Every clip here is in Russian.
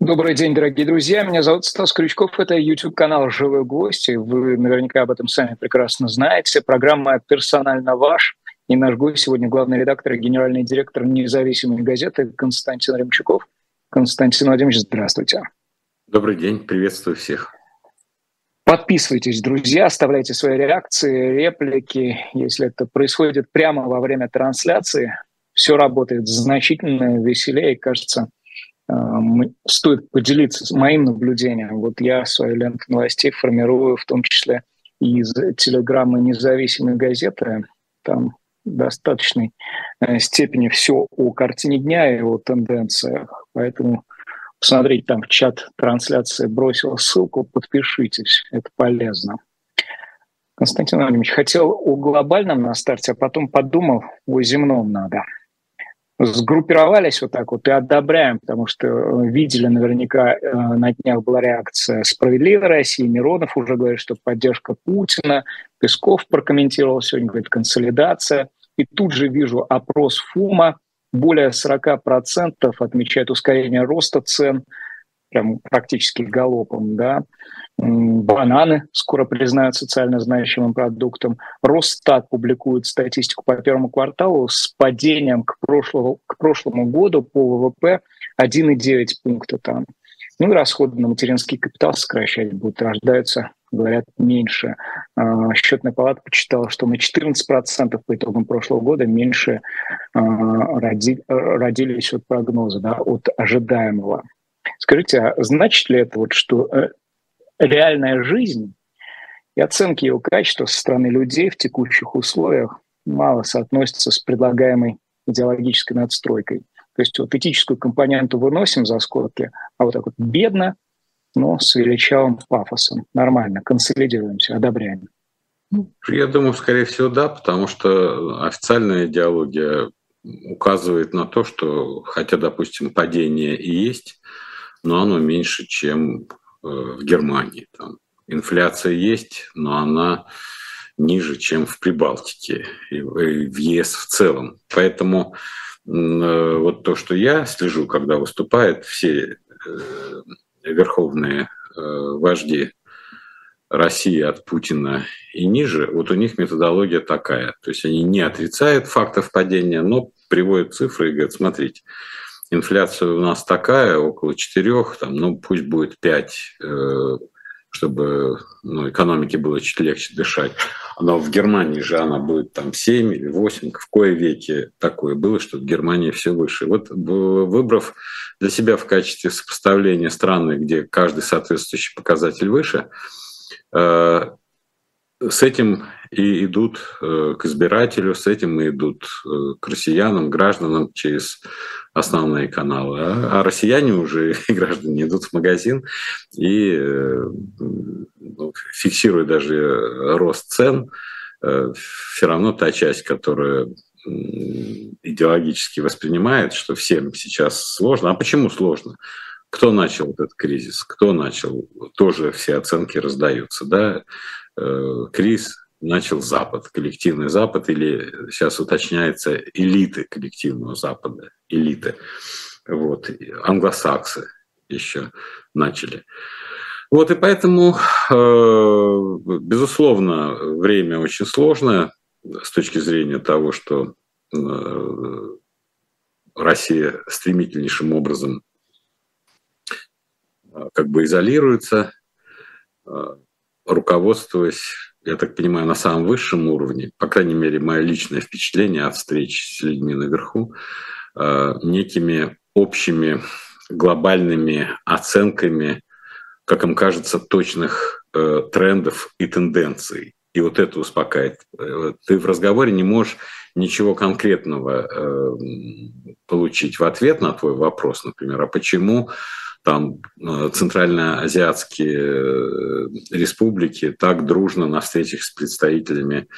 Добрый день, дорогие друзья. Меня зовут Стас Крючков. Это YouTube-канал «Живой гость». И вы наверняка об этом сами прекрасно знаете. Программа «Персонально ваш». И наш гость сегодня главный редактор и генеральный директор независимой газеты Константин Ремчуков. Константин Владимирович, здравствуйте. Добрый день, приветствую всех. Подписывайтесь, друзья, оставляйте свои реакции, реплики. Если это происходит прямо во время трансляции, все работает значительно веселее, кажется, стоит поделиться моим наблюдением. Вот я свою ленту новостей формирую в том числе из телеграммы независимой газеты. Там в достаточной э, степени все о картине дня и о тенденциях. Поэтому посмотреть там в чат трансляции бросил ссылку, подпишитесь, это полезно. Константин Владимирович, хотел о глобальном на старте, а потом подумал, о земном надо – сгруппировались вот так вот и одобряем, потому что видели наверняка э, на днях была реакция «Справедливой России», Миронов уже говорит, что поддержка Путина, Песков прокомментировал сегодня, говорит, консолидация. И тут же вижу опрос ФУМа, более 40% отмечают ускорение роста цен, прям практически галопом, да, бананы скоро признают социально значимым продуктом. Росстат публикует статистику по первому кварталу с падением к прошлому, к прошлому году по ВВП 1,9 пункта там. Ну и расходы на материнский капитал сокращать будут, рождаются, говорят, меньше. А, счетная палата почитала, что на 14% по итогам прошлого года меньше а, родились от прогноза, да, от ожидаемого. Скажите, а значит ли это вот, что э, реальная жизнь и оценки его качества со стороны людей в текущих условиях мало соотносятся с предлагаемой идеологической надстройкой. То есть вот этическую компоненту выносим за скобки, а вот так вот бедно, но с величавым пафосом. Нормально, консолидируемся, одобряем. Я думаю, скорее всего, да, потому что официальная идеология указывает на то, что хотя, допустим, падение и есть, но оно меньше, чем Э, в Германии. Там инфляция есть, но она ниже, чем в Прибалтике и в ЕС в целом. Поэтому э, вот то, что я слежу, когда выступают все э, верховные вожди России от Путина и ниже, вот у них методология такая. То есть они не отрицают фактов падения, но приводят цифры и говорят, смотрите, инфляция у нас такая, около 4, там, ну пусть будет 5, э, чтобы ну, экономике было чуть легче дышать. Но в Германии же она будет там 7 или 8, в кое веке такое было, что в Германии все выше. Вот выбрав для себя в качестве сопоставления страны, где каждый соответствующий показатель выше, э, с этим и идут э, к избирателю, с этим и идут к россиянам, гражданам через основные каналы, а, а россияне уже и граждане идут в магазин и э, ну, фиксируя даже рост цен, э, все равно та часть, которая идеологически воспринимает, что всем сейчас сложно. А почему сложно? Кто начал этот кризис? Кто начал? Тоже все оценки раздаются. Да? Э, кризис начал Запад, коллективный Запад, или сейчас уточняется элиты коллективного Запада, элиты. Вот, англосаксы еще начали. Вот и поэтому, э, безусловно, время очень сложное с точки зрения того, что э, Россия стремительнейшим образом э, как бы изолируется, руководствуясь я так понимаю, на самом высшем уровне, по крайней мере, мое личное впечатление от встреч с людьми наверху, э, некими общими глобальными оценками, как им кажется, точных э, трендов и тенденций. И вот это успокаивает. Э, ты в разговоре не можешь ничего конкретного получить в ответ на твой вопрос, например, а почему там э, центральноазиатские э, республики так дружно на встречах с представителями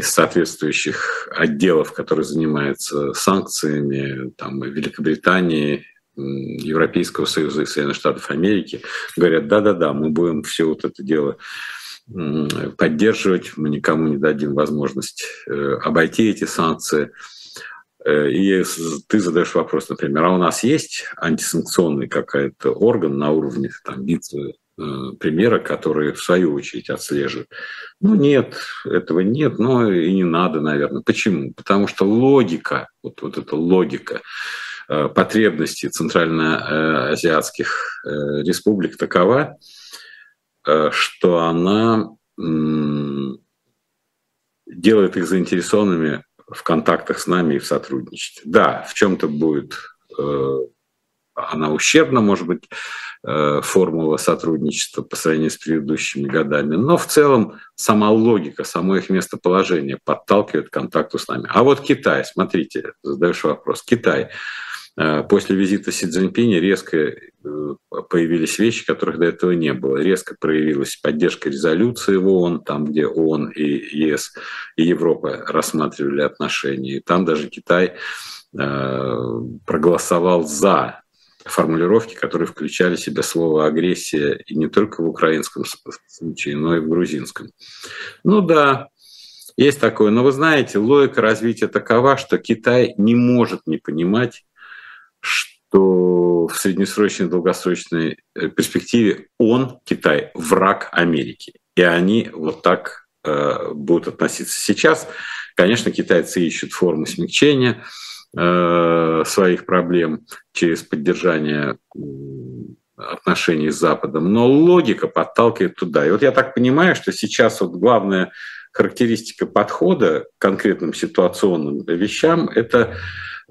соответствующих отделов, которые занимаются санкциями, там, Великобритании, Европейского Союза и Соединенных Штатов Америки, говорят, да-да-да, мы будем все вот это дело поддерживать, мы никому не дадим возможность э, обойти эти санкции. Э, и ты задаешь вопрос, например, а у нас есть антисанкционный какой-то орган на уровне там, вице примера, которые в свою очередь отслеживают. Ну нет, этого нет, но и не надо, наверное. Почему? Потому что логика, вот, вот эта логика потребностей центральноазиатских республик такова, что она делает их заинтересованными в контактах с нами и в сотрудничестве. Да, в чем-то будет э, она ущербна, может быть, э, формула сотрудничества по сравнению с предыдущими годами, но в целом сама логика, само их местоположение подталкивает к контакту с нами. А вот Китай, смотрите, задаешь вопрос, Китай – после визита Си Цзиньпиня резко э, появились вещи, которых до этого не было. Резко проявилась поддержка резолюции в ООН, там, где ООН и ЕС и Европа рассматривали отношения. И там даже Китай э, проголосовал за формулировки, которые включали в себя слово агрессия и не только в украинском случае, но и в грузинском. Ну да, есть такое. Но вы знаете, логика развития такова, что Китай не может не понимать что в среднесрочной и долгосрочной э, перспективе он, Китай, враг Америки. И они вот так э, будут относиться. Сейчас, конечно, китайцы ищут формы смягчения э, своих проблем через поддержание отношений с Западом, но логика подталкивает туда. И вот я так понимаю, что сейчас вот главная характеристика подхода к конкретным ситуационным вещам – это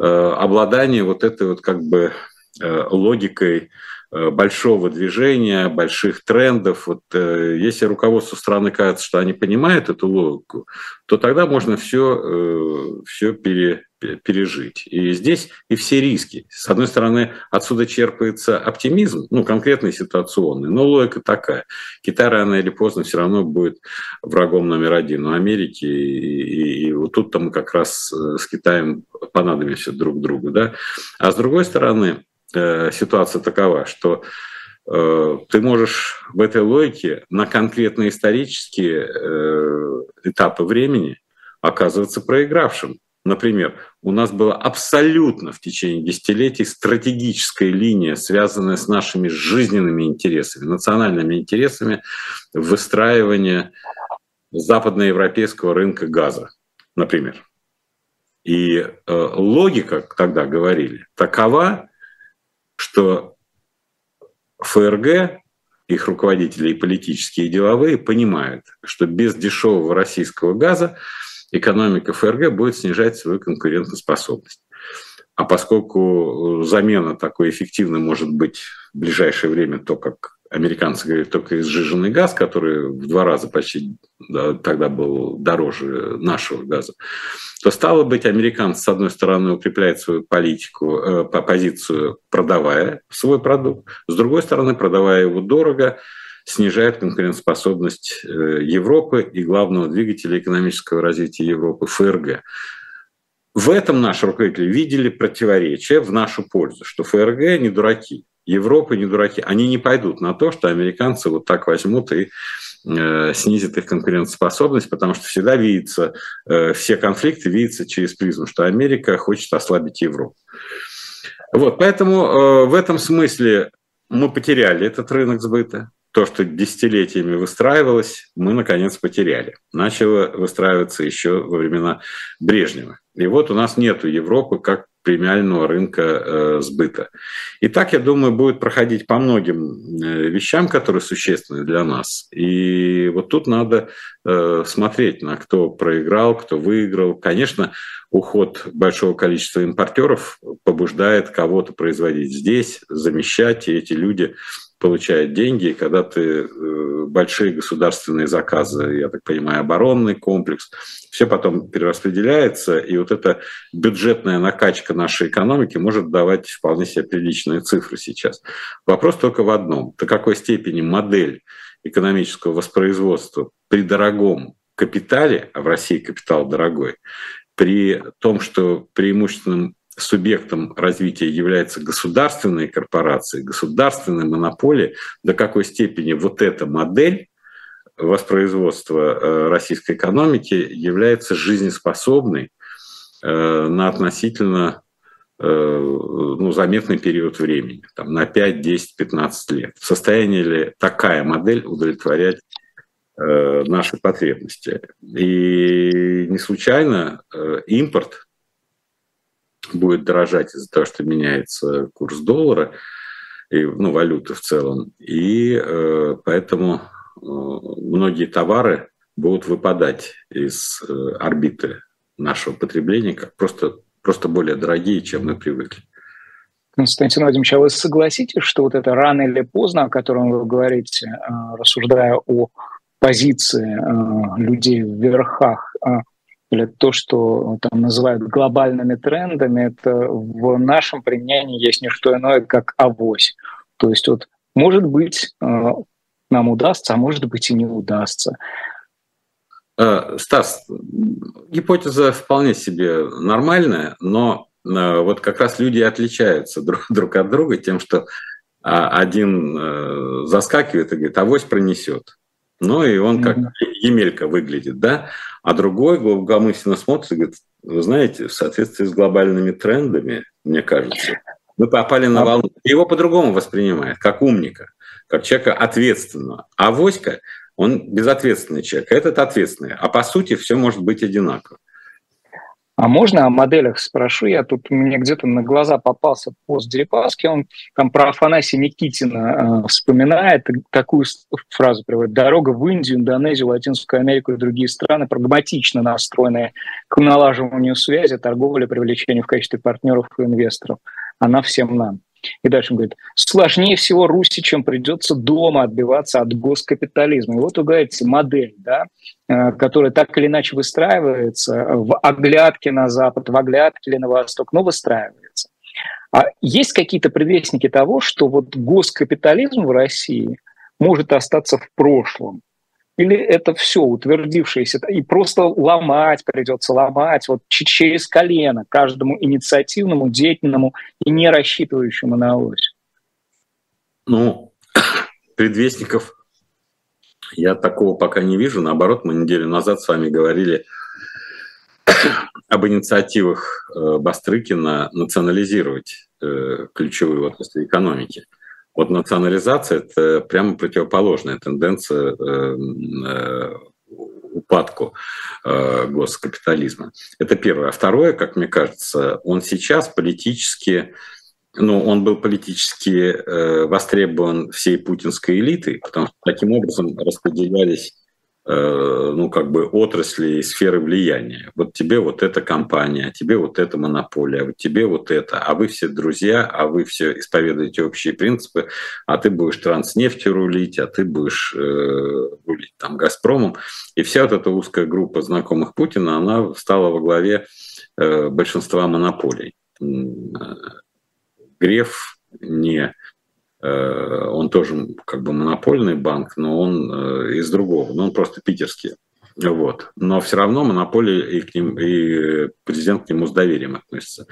обладание вот этой вот как бы э, логикой э, большого движения, больших трендов. Вот, если руководству страны кажется, что они понимают эту логику, то тогда можно все, все пере, пережить. И здесь и все риски. С одной стороны, отсюда черпается оптимизм, ну, конкретный ситуационный, но логика такая. Китай рано или поздно все равно будет врагом номер один у Америки, и, и, и вот тут-то мы как раз э, с Китаем понадобимся друг другу. Да? А с другой стороны, э, ситуация такова, что э, ты можешь в этой логике на конкретные исторические этапы времени оказываться проигравшим. Например, у нас была абсолютно в течение десятилетий стратегическая линия, связанная с нашими жизненными интересами, национальными интересами выстраивания западноевропейского рынка газа, например. И э, логика, тогда говорили, такова, что ФРГ, их руководители и политические, и деловые понимают, что без дешевого российского газа экономика ФРГ будет снижать свою конкурентоспособность. А поскольку замена такой эффективной может быть в ближайшее время то, как американцы говорят, только изжиженный газ, который в два раза почти да, тогда был дороже нашего газа, то стало быть, американцы, с одной стороны, укрепляют свою политику, э, позицию, продавая свой продукт, с другой стороны, продавая его дорого, снижает конкурентоспособность э, Европы и главного двигателя экономического развития Европы ФРГ. В этом наши руководители видели противоречие в нашу пользу, что ФРГ не дураки, Европа не дураки. Они не пойдут на то, что американцы вот так возьмут и э, снизит их конкурентоспособность, потому что всегда видится, э, все конфликты видятся через призму, что Америка хочет ослабить Европу. Вот, поэтому в этом смысле мы потеряли этот рынок сбыта то, что десятилетиями выстраивалось, мы, наконец, потеряли. Начало выстраиваться еще во времена Брежнева. И вот у нас нет Европы как премиального рынка э, сбыта. И так, я думаю, будет проходить по многим э, вещам, которые существенны для нас. И вот тут надо э, смотреть на кто проиграл, кто выиграл. Конечно, уход большого количества импортеров побуждает кого-то производить здесь, замещать, и эти люди получает деньги, когда ты э, большие государственные заказы, я так понимаю, оборонный комплекс, все потом перераспределяется, и вот эта бюджетная накачка нашей экономики может давать вполне себе приличные цифры сейчас. Вопрос только в одном. До какой степени модель экономического воспроизводства при дорогом капитале, а в России капитал дорогой, при том, что преимущественным субъектом развития является государственные корпорации, государственные монополии, до какой степени вот эта модель воспроизводства э, российской экономики является жизнеспособной на относительно ну, заметный период времени, там, на 5, 10, 15 лет. В состоянии ли такая модель удовлетворять наши потребности? И не случайно импорт будет дорожать из-за того, что меняется курс доллара, и, ну, валюты в целом. И э, поэтому э, многие товары будут выпадать из э, орбиты нашего потребления, как просто, просто более дорогие, чем мы привыкли. Константин Владимирович, а вы согласитесь, что вот это рано или поздно, о котором вы говорите, э, рассуждая о позиции э, людей в верхах, э, или то, что там называют глобальными трендами, это в нашем применении есть не что иное, как авось. То есть вот может быть э, нам удастся, а может быть и не удастся. Э, Стас, гипотеза вполне себе нормальная, но э, вот как раз люди отличаются друг, друг от друга тем, что а, один заскакивает и говорит, авось пронесет. Ну и он как Емелька выглядит, да? А другой глубокомысленно смотрит и говорит, вы знаете, в соответствии с глобальными трендами, мне кажется, мы попали на а волну. Его по-другому воспринимает, как умника, как человека ответственного. А Воська, он безответственный человек, а этот ответственный. А по сути все может быть одинаково. А можно о моделях спрошу? Я тут мне где-то на глаза попался пост Дерипаски, он там про Афанасия Никитина э, вспоминает, такую фразу приводит. «Дорога в Индию, Индонезию, Латинскую Америку и другие страны прагматично настроенные к налаживанию связи, торговле, привлечению в качестве партнеров и инвесторов. Она всем нам». И дальше он говорит, сложнее всего русичам придется дома отбиваться от госкапитализма. И вот вы модель, да, э, которая так или иначе выстраивается в оглядке на Запад, в оглядке или на Восток, но выстраивается. А есть какие-то предвестники того, что вот госкапитализм в России может остаться в прошлом? Или это все утвердившееся, и просто ломать придется, ломать вот через колено каждому инициативному, деятельному и не рассчитывающему на ось? Ну, предвестников я такого пока не вижу. Наоборот, мы неделю назад с вами говорили об инициативах э, Бастрыкина национализировать э, ключевые отрасли экономики. Вот национализация – это прямо противоположная тенденция э, э, упадку э, госкапитализма. Это первое. А второе, как мне кажется, он сейчас политически ну, он был политически э, востребован всей путинской элитой, потому что таким образом распределялись ну, как бы отрасли и сферы влияния. Вот тебе вот эта компания, тебе вот эта монополия, вот тебе вот это, а вы все друзья, а вы все исповедуете общие принципы, а ты будешь транснефтью рулить, а ты будешь э, рулить там Газпромом. И вся вот эта узкая группа знакомых Путина, она стала во главе э, большинства монополий. Э, Греф не Э, он тоже как бы монопольный банк, но он э, из другого, но он просто питерский. Вот. Но все равно монополия и, к ним, и президент к нему с доверием относится.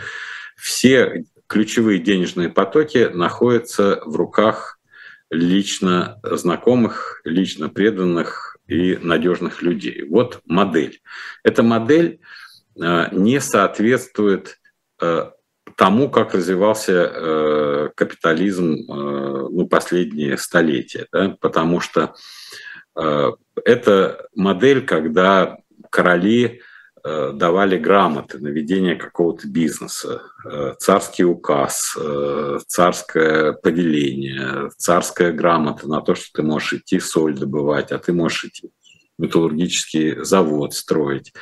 Все ключевые денежные потоки находятся в руках лично знакомых, лично преданных и надежных людей. Вот модель. Эта модель э, не соответствует тому, как развивался э, капитализм э, ну, последние столетия, да? потому что э, это модель, когда короли э, давали грамоты на ведение какого-то бизнеса, э, царский указ, э, царское повеление, царская грамота на то, что ты можешь идти соль добывать, а ты можешь идти металлургический завод строить.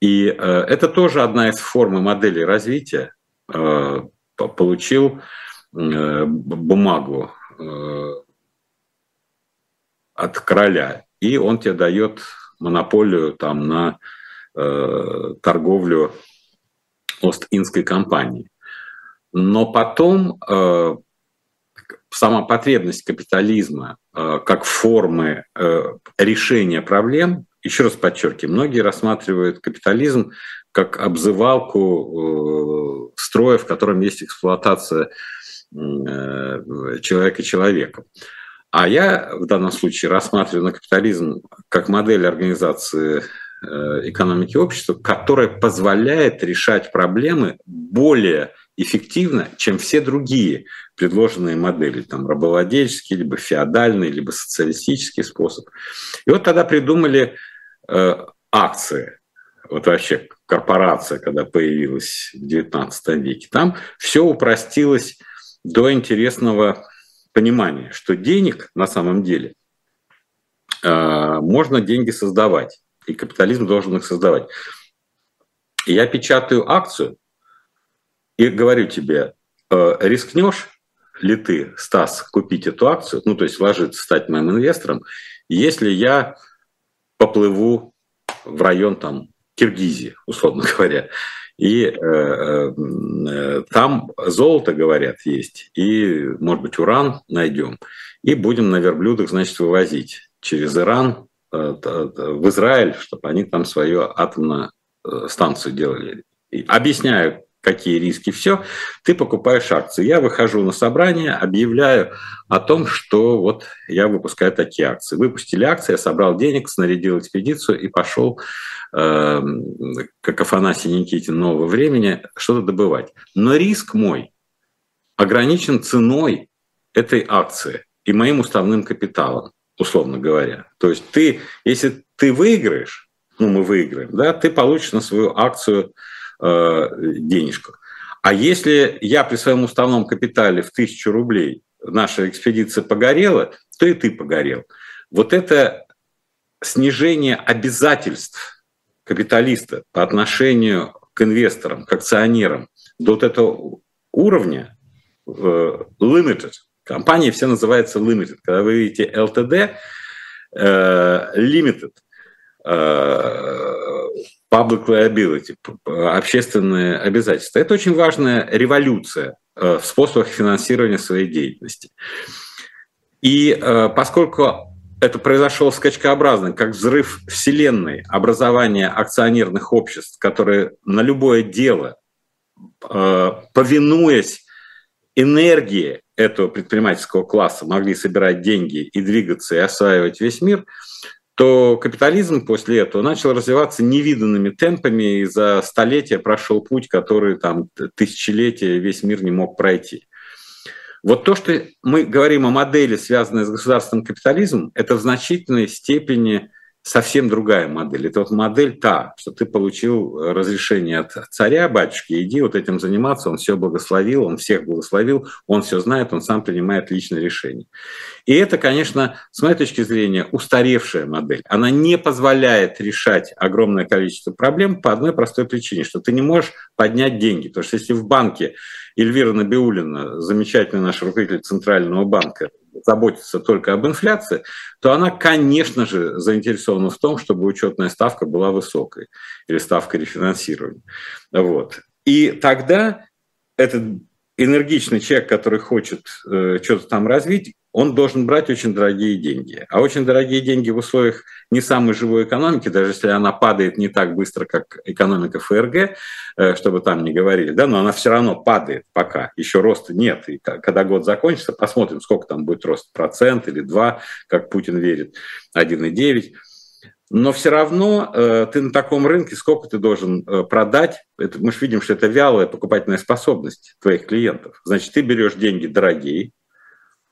И э, это тоже одна из форм модели развития, Э, получил э, бумагу э, от короля, и он тебе дает монополию там на торговлю Ост-Индской компании. Но потом сама потребность капитализма как формы решения проблем, еще раз подчеркиваю, многие рассматривают капитализм как обзывалку э, строя, в котором есть эксплуатация э, человека человеком. А я в данном случае рассматриваю на капитализм как модель организации экономики общества, которая позволяет решать проблемы более эффективно, чем все другие предложенные модели, там рабовладельческий, либо феодальный, либо социалистический способ. И вот тогда придумали э, акции. Вот вообще корпорация, когда появилась в XIX веке, там все упростилось до интересного понимания, что денег на самом деле э, можно деньги создавать, и капитализм должен их создавать. я печатаю акцию и говорю тебе, э, рискнешь ли ты, Стас, купить эту акцию, ну то есть вложиться, стать моим инвестором, если я поплыву в район там Киргизии, условно говоря, и э, э, там золото, говорят, есть, и, может быть, уран найдем, и будем на верблюдах, значит, вывозить через Иран э, в Израиль, чтобы они там свою атомную э, станцию делали. И объясняю, какие риски, все, ты покупаешь акции. Я выхожу на собрание, объявляю о том, что вот я выпускаю такие акции. Выпустили акции, я собрал денег, снарядил экспедицию и пошел, э, как Афанасий Никитин нового времени, что-то добывать. Но риск мой ограничен ценой этой акции и моим уставным капиталом, условно говоря. То есть ты, если ты выиграешь, ну мы выиграем, да, ты получишь на свою акцию Э, денежках. А если я при своем уставном капитале в тысячу рублей наша экспедиция погорела, то и ты погорел. Вот это снижение обязательств капиталиста по отношению к инвесторам, к акционерам до вот этого уровня э, limited, компании все называются limited. Когда вы видите LTD, э, limited, public liability, общественные обязательства. Это очень важная революция э, в способах финансирования своей деятельности. И э, поскольку это произошло скачкообразно, как взрыв Вселенной, образование акционерных обществ, которые на любое дело, э, повинуясь энергии этого предпринимательского класса, могли собирать деньги и двигаться и осваивать весь мир – то капитализм после этого начал развиваться невиданными темпами, и за столетия прошел путь, который там тысячелетия весь мир не мог пройти. Вот то, что мы говорим о модели, связанной с государственным капитализмом, это в значительной степени совсем другая модель. Это вот модель та, что ты получил э, разрешение от царя, батюшки, иди вот этим заниматься, он все благословил, он всех благословил, он все знает, он сам принимает личные решения. И это, конечно, с моей точки зрения, устаревшая модель. Она не позволяет решать огромное количество проблем по одной простой причине, что ты не можешь поднять деньги. Потому что если в банке Эльвира Набиулина, замечательный наш руководитель Центрального банка, заботится только об инфляции, то она, конечно же, заинтересована в том, чтобы учетная ставка была высокой или ставка рефинансирования. Вот. И тогда этот энергичный человек, который хочет э, что-то там развить, он должен брать очень дорогие деньги. А очень дорогие деньги в условиях не самой живой экономики, даже если она падает не так быстро, как экономика ФРГ, э, чтобы там не говорили, да, но она все равно падает пока, еще роста нет. И когда год закончится, посмотрим, сколько там будет рост, процент или два, как Путин верит, 1,9. Но все равно э, ты на таком рынке сколько ты должен э, продать? Это, мы же видим, что это вялая покупательная способность твоих клиентов. Значит, ты берешь деньги дорогие,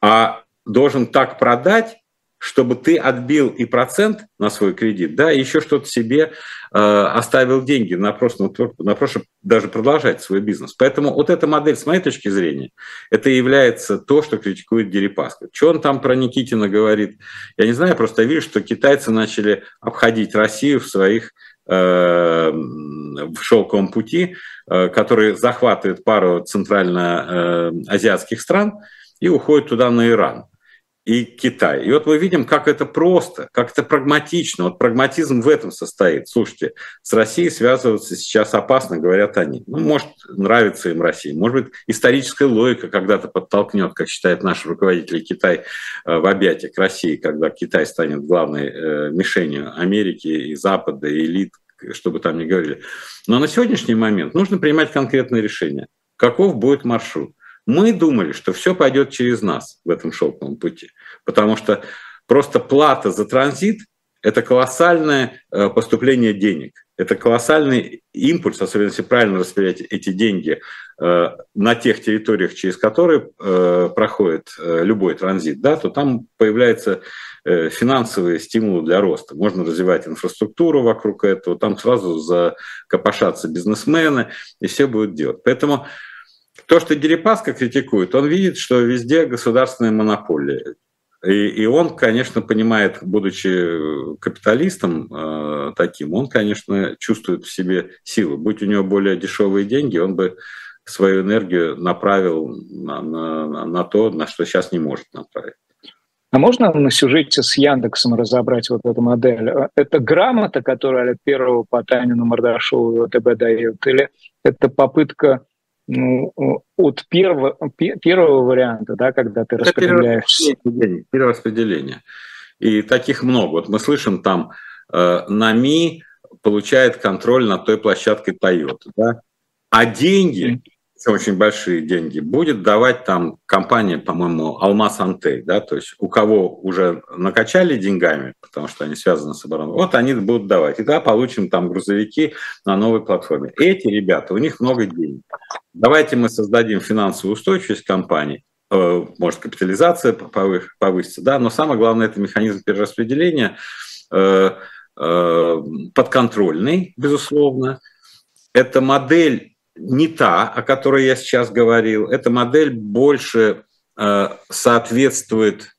а должен так продать, чтобы ты отбил и процент на свой кредит, да, и еще что-то себе э, оставил деньги на просто, на просто даже продолжать свой бизнес. Поэтому вот эта модель, с моей точки зрения, это является то, что критикует Дерипаска. Что он там про Никитина говорит? Я не знаю, просто вижу, что китайцы начали обходить Россию в своих э, в шелковом пути, э, который захватывает пару центральноазиатских стран и уходит туда на Иран и Китай. И вот мы видим, как это просто, как это прагматично. Вот прагматизм в этом состоит. Слушайте, с Россией связываться сейчас опасно, говорят они. Ну, может, нравится им Россия. Может быть, историческая логика когда-то подтолкнет, как считают наши руководители Китай, э, в объятия к России, когда Китай станет главной э, мишенью Америки и Запада, и элит, чтобы там не говорили. Но на сегодняшний момент нужно принимать конкретные решения. Каков будет маршрут? Мы думали, что все пойдет через нас в этом шелковом пути, потому что просто плата за транзит – это колоссальное э, поступление денег. Это колоссальный импульс, особенно если правильно распределять эти деньги э, на тех территориях, через которые э, проходит любой транзит, да, то там появляются финансовые стимулы для роста. Можно развивать инфраструктуру вокруг этого, там сразу закопошатся бизнесмены, и все будут делать. Поэтому то, что Дерипаска критикует, он видит, что везде государственные монополии. И, и он, конечно, понимает, будучи капиталистом э, таким, он, конечно, чувствует в себе силу. Будь у него более дешевые деньги, он бы свою энергию направил на, на, на то, на что сейчас не может направить. А можно на сюжете с Яндексом разобрать вот эту модель? Это грамота, которую Олег Первого по Танину Мордашову ВТБ дает, или это попытка ну, от первого, первого варианта, да, когда ты Это распределяешь... Перераспределение. И таких много. Вот мы слышим там, э, НАМИ получает контроль над той площадкой Toyota, да? а деньги очень большие деньги, будет давать там компания, по-моему, Алмаз Антей, да, то есть у кого уже накачали деньгами, потому что они связаны с обороной, вот они будут давать. И да, получим там грузовики на новой платформе. Эти ребята, у них много денег. Давайте мы создадим финансовую устойчивость компании, э, может, капитализация повысится, да, но самое главное, это механизм перераспределения, э, э, подконтрольный, безусловно. Это модель не та, о которой я сейчас говорил. Эта модель больше соответствует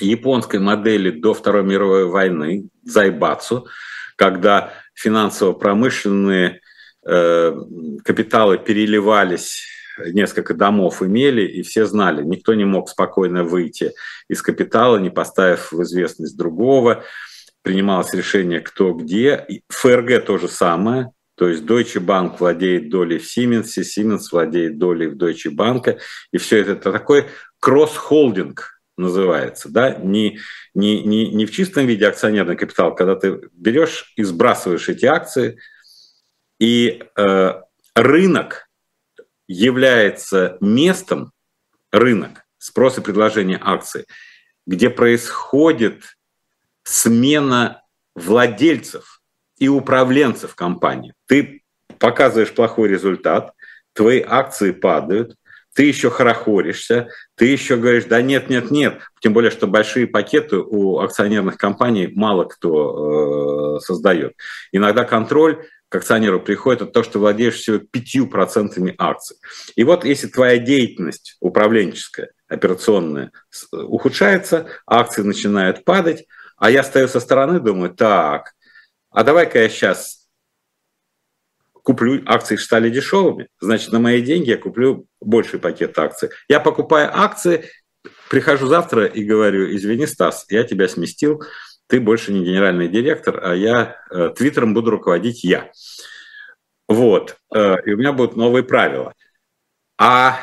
японской модели до Второй мировой войны, Зайбацу, когда финансово-промышленные капиталы переливались несколько домов имели, и все знали, никто не мог спокойно выйти из капитала, не поставив в известность другого. Принималось решение, кто где. ФРГ то же самое. То есть Deutsche Bank владеет долей в Siemens, Siemens владеет долей в Deutsche Bank, и все это, это такой кросс-холдинг называется, да, не, не, не, не в чистом виде акционерный капитал, когда ты берешь и сбрасываешь эти акции, и э, рынок является местом, рынок, спрос и предложение акций, где происходит смена владельцев и управленцев компании. Ты показываешь плохой результат, твои акции падают, ты еще хорохоришься, ты еще говоришь, да нет, нет, нет. Тем более, что большие пакеты у акционерных компаний мало кто э, создает. Иногда контроль к акционеру приходит от того, что владеешь всего 5% акций. И вот если твоя деятельность управленческая, операционная ухудшается, акции начинают падать, а я стою со стороны, думаю, так, а давай-ка я сейчас куплю акции стали дешевыми, значит, на мои деньги я куплю больший пакет акций. Я покупаю акции, прихожу завтра и говорю, извини, Стас, я тебя сместил, ты больше не генеральный директор, а я э, твиттером буду руководить я. Вот, э, и у меня будут новые правила. А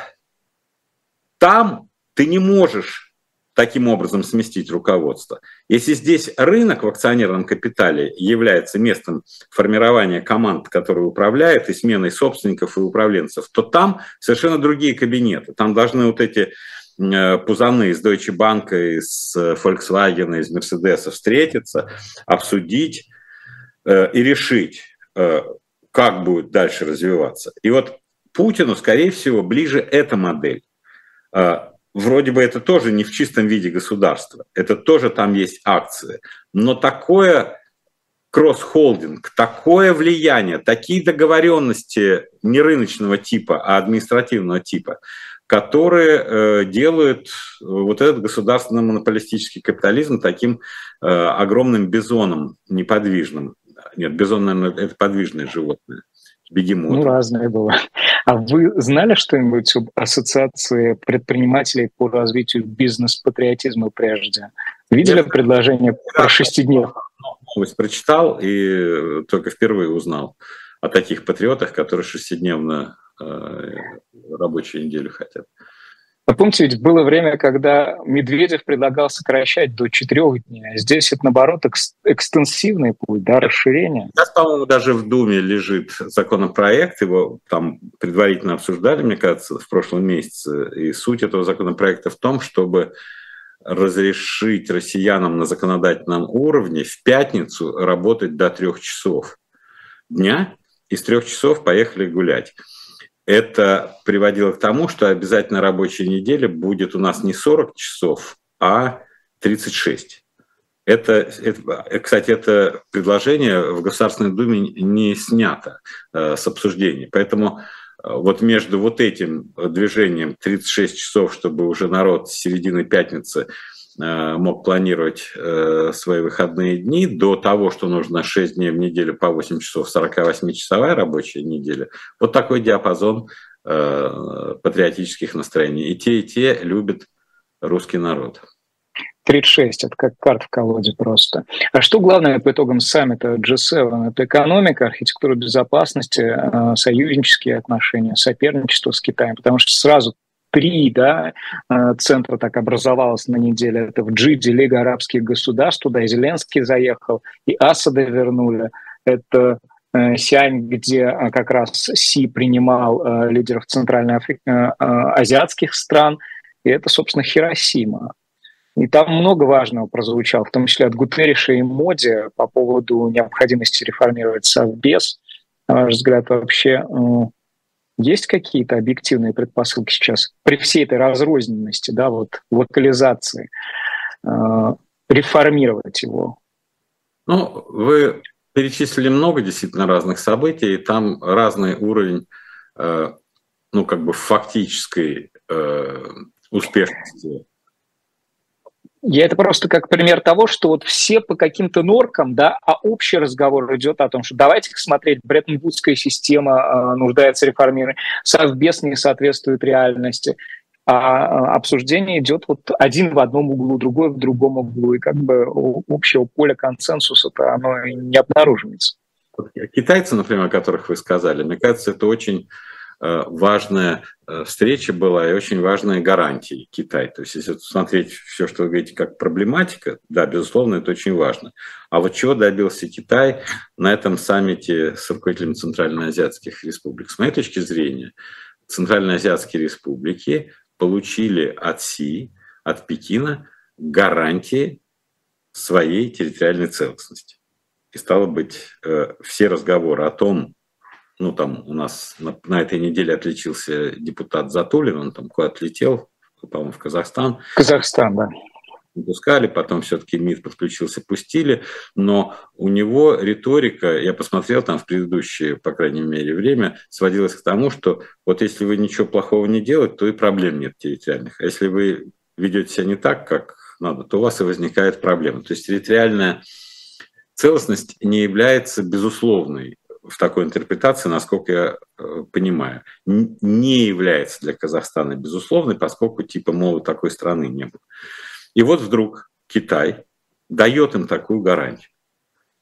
там ты не можешь таким образом сместить руководство. Если здесь рынок в акционерном капитале является местом формирования команд, которые управляют, и сменой собственников и управленцев, то там совершенно другие кабинеты. Там должны вот эти пузаны из Deutsche Bank, из Volkswagen, из Mercedes встретиться, обсудить э, и решить, э, как будет дальше развиваться. И вот Путину, скорее всего, ближе эта модель вроде бы это тоже не в чистом виде государства, это тоже там есть акции, но такое кросс-холдинг, такое влияние, такие договоренности не рыночного типа, а административного типа, которые э, делают вот этот государственный монополистический капитализм таким э, огромным бизоном неподвижным. Нет, бизон, наверное, это подвижное животное бегемотом. Ну, разные было. А вы знали что-нибудь об ассоциации предпринимателей по развитию бизнес-патриотизма прежде? Видели Я предложение про шестидневку? Новость прочитал и только впервые узнал о таких патриотах, которые шестидневно э, рабочую неделю хотят. А помните, ведь было время, когда Медведев предлагал сокращать до четырех дней, а здесь это, наоборот, экс- экстенсивный путь, да, расширение. Сейчас, по-моему, даже в Думе лежит законопроект, его там предварительно обсуждали, мне кажется, в прошлом месяце, и суть этого законопроекта в том, чтобы разрешить россиянам на законодательном уровне в пятницу работать до трех часов дня, из трех часов поехали гулять. Это приводило к тому, что обязательно рабочая неделя будет у нас не 40 часов, а 36. Это, это, кстати, это предложение в Государственной Думе не снято э, с обсуждения. Поэтому э, вот между вот этим движением 36 часов, чтобы уже народ с середины пятницы э, мог планировать э, свои выходные дни, до того, что нужно 6 дней в неделю по 8 часов, 48-часовая рабочая неделя, вот такой диапазон э, патриотических настроений. И те, и те любят русский народ. 36, это как карт в колоде просто. А что главное по итогам саммита G7? Это экономика, архитектура безопасности, э, союзнические отношения, соперничество с Китаем, потому что сразу три да, э, центра так образовалось на неделе. Это в Джиде Лига арабских государств, туда и Зеленский заехал, и Асада вернули. Это э, Сиань, где как раз Си принимал лидеров центральноазиатских стран, и это, собственно, Хиросима. И там много важного прозвучало, в том числе от Гутерриша и Моди по поводу необходимости реформировать Совбез. На ваш взгляд, вообще э, есть какие-то объективные предпосылки сейчас при всей этой разрозненности, да, вот локализации, э, реформировать его? Ну, вы перечислили много действительно разных событий, и там разный уровень, э, ну, как бы фактической успешности я это просто как пример того, что вот все по каким-то норкам, да, а общий разговор идет о том, что давайте смотреть, Бреттон-Вудская система э, нуждается в реформировании, Совбез не соответствует реальности, а, а обсуждение идет вот один в одном углу, другой в другом углу, и как бы общего поля консенсуса-то оно не обнаруживается. Китайцы, например, о которых вы сказали, мне кажется, это очень важная э, встреча была и очень важные гарантии Китай. То есть, если смотреть все, что вы говорите, как проблематика, да, безусловно, это очень важно. А вот чего добился Китай на этом саммите с руководителями Центральноазиатских республик? С моей точки зрения, Центральноазиатские республики получили от Си, от Пекина гарантии своей территориальной целостности. И стало быть, э, все разговоры о том, ну, там у нас на, на этой неделе отличился депутат Затулин, он там куда отлетел, по-моему, в Казахстан. Казахстан, да. Пускали, потом все-таки МИД подключился, пустили, но у него риторика, я посмотрел там в предыдущее, по крайней мере, время, сводилась к тому, что вот если вы ничего плохого не делаете, то и проблем нет территориальных. А если вы ведете себя не так, как надо, то у вас и возникает проблема. То есть территориальная целостность не является безусловной в такой интерпретации, насколько я э, понимаю, не является для Казахстана безусловной, поскольку типа, мол, такой страны не было. И вот вдруг Китай дает им такую гарантию.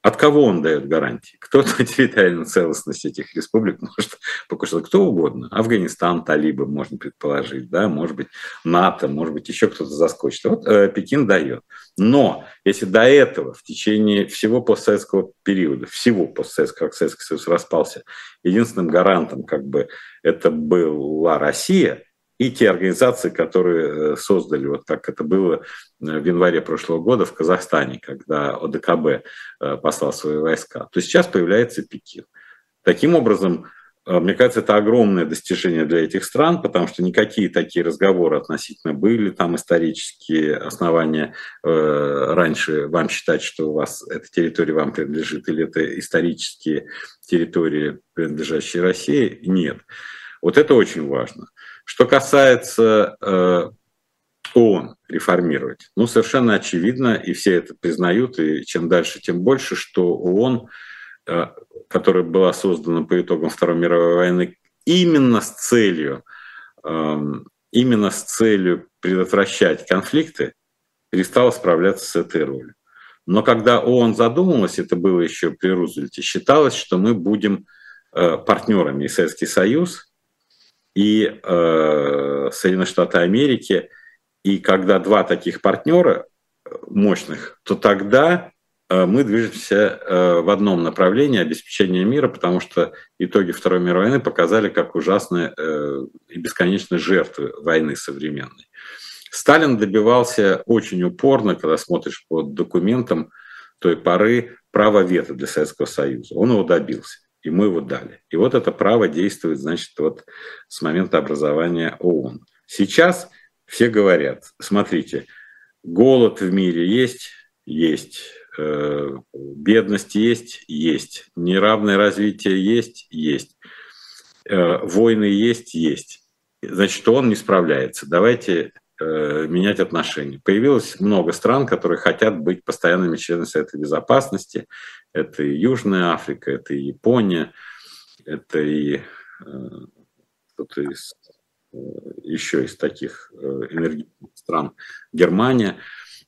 От кого он дает гарантии? Кто-то территориальную целостность этих республик может покушать, кто угодно. Афганистан, талибы, можно предположить, да, может быть, НАТО, может быть, еще кто-то заскочит. Вот э, Пекин дает. Но если до этого, в течение всего постсоветского периода, всего постсоветского, как Советский Союз распался, единственным гарантом как бы это была Россия – и те организации, которые э, создали, вот как это было э, в январе прошлого года в Казахстане, когда ОДКБ э, послал свои войска, то сейчас появляется Пекин. Таким образом, мне кажется, это огромное достижение для этих стран, потому что никакие такие разговоры относительно были там исторические основания раньше вам считать, что у вас эта территория вам принадлежит, или это исторические территории, принадлежащие России, нет. Вот это очень важно. Что касается э, ООН реформировать, ну, совершенно очевидно, и все это признают, и чем дальше, тем больше, что ООН, э, которая была создана по итогам Второй мировой войны именно с целью, э, именно с целью предотвращать конфликты, перестала справляться с этой ролью. Но когда ООН задумалась, это было еще при Рузвельте, считалось, что мы будем э, партнерами и Советский Союз – и э, Соединенные Штаты Америки. И когда два таких партнера э, мощных, то тогда э, мы движемся э, в одном направлении обеспечения мира, потому что итоги Второй мировой войны показали, как ужасны и бесконечны жертвы войны современной. Сталин добивался очень упорно, когда смотришь по документам той поры, права вето для Советского Союза. Он его добился, мы его дали. И вот это право действует, значит, вот с момента образования ООН. Сейчас все говорят, смотрите, голод в мире есть, есть, э, бедность есть, есть, неравное развитие есть, есть, э, войны есть, есть. Значит, он не справляется. Давайте э, менять отношения. Появилось много стран, которые хотят быть постоянными членами Совета Безопасности. Это и Южная Африка, это и Япония, это и кто-то из еще из таких энергетических стран Германия.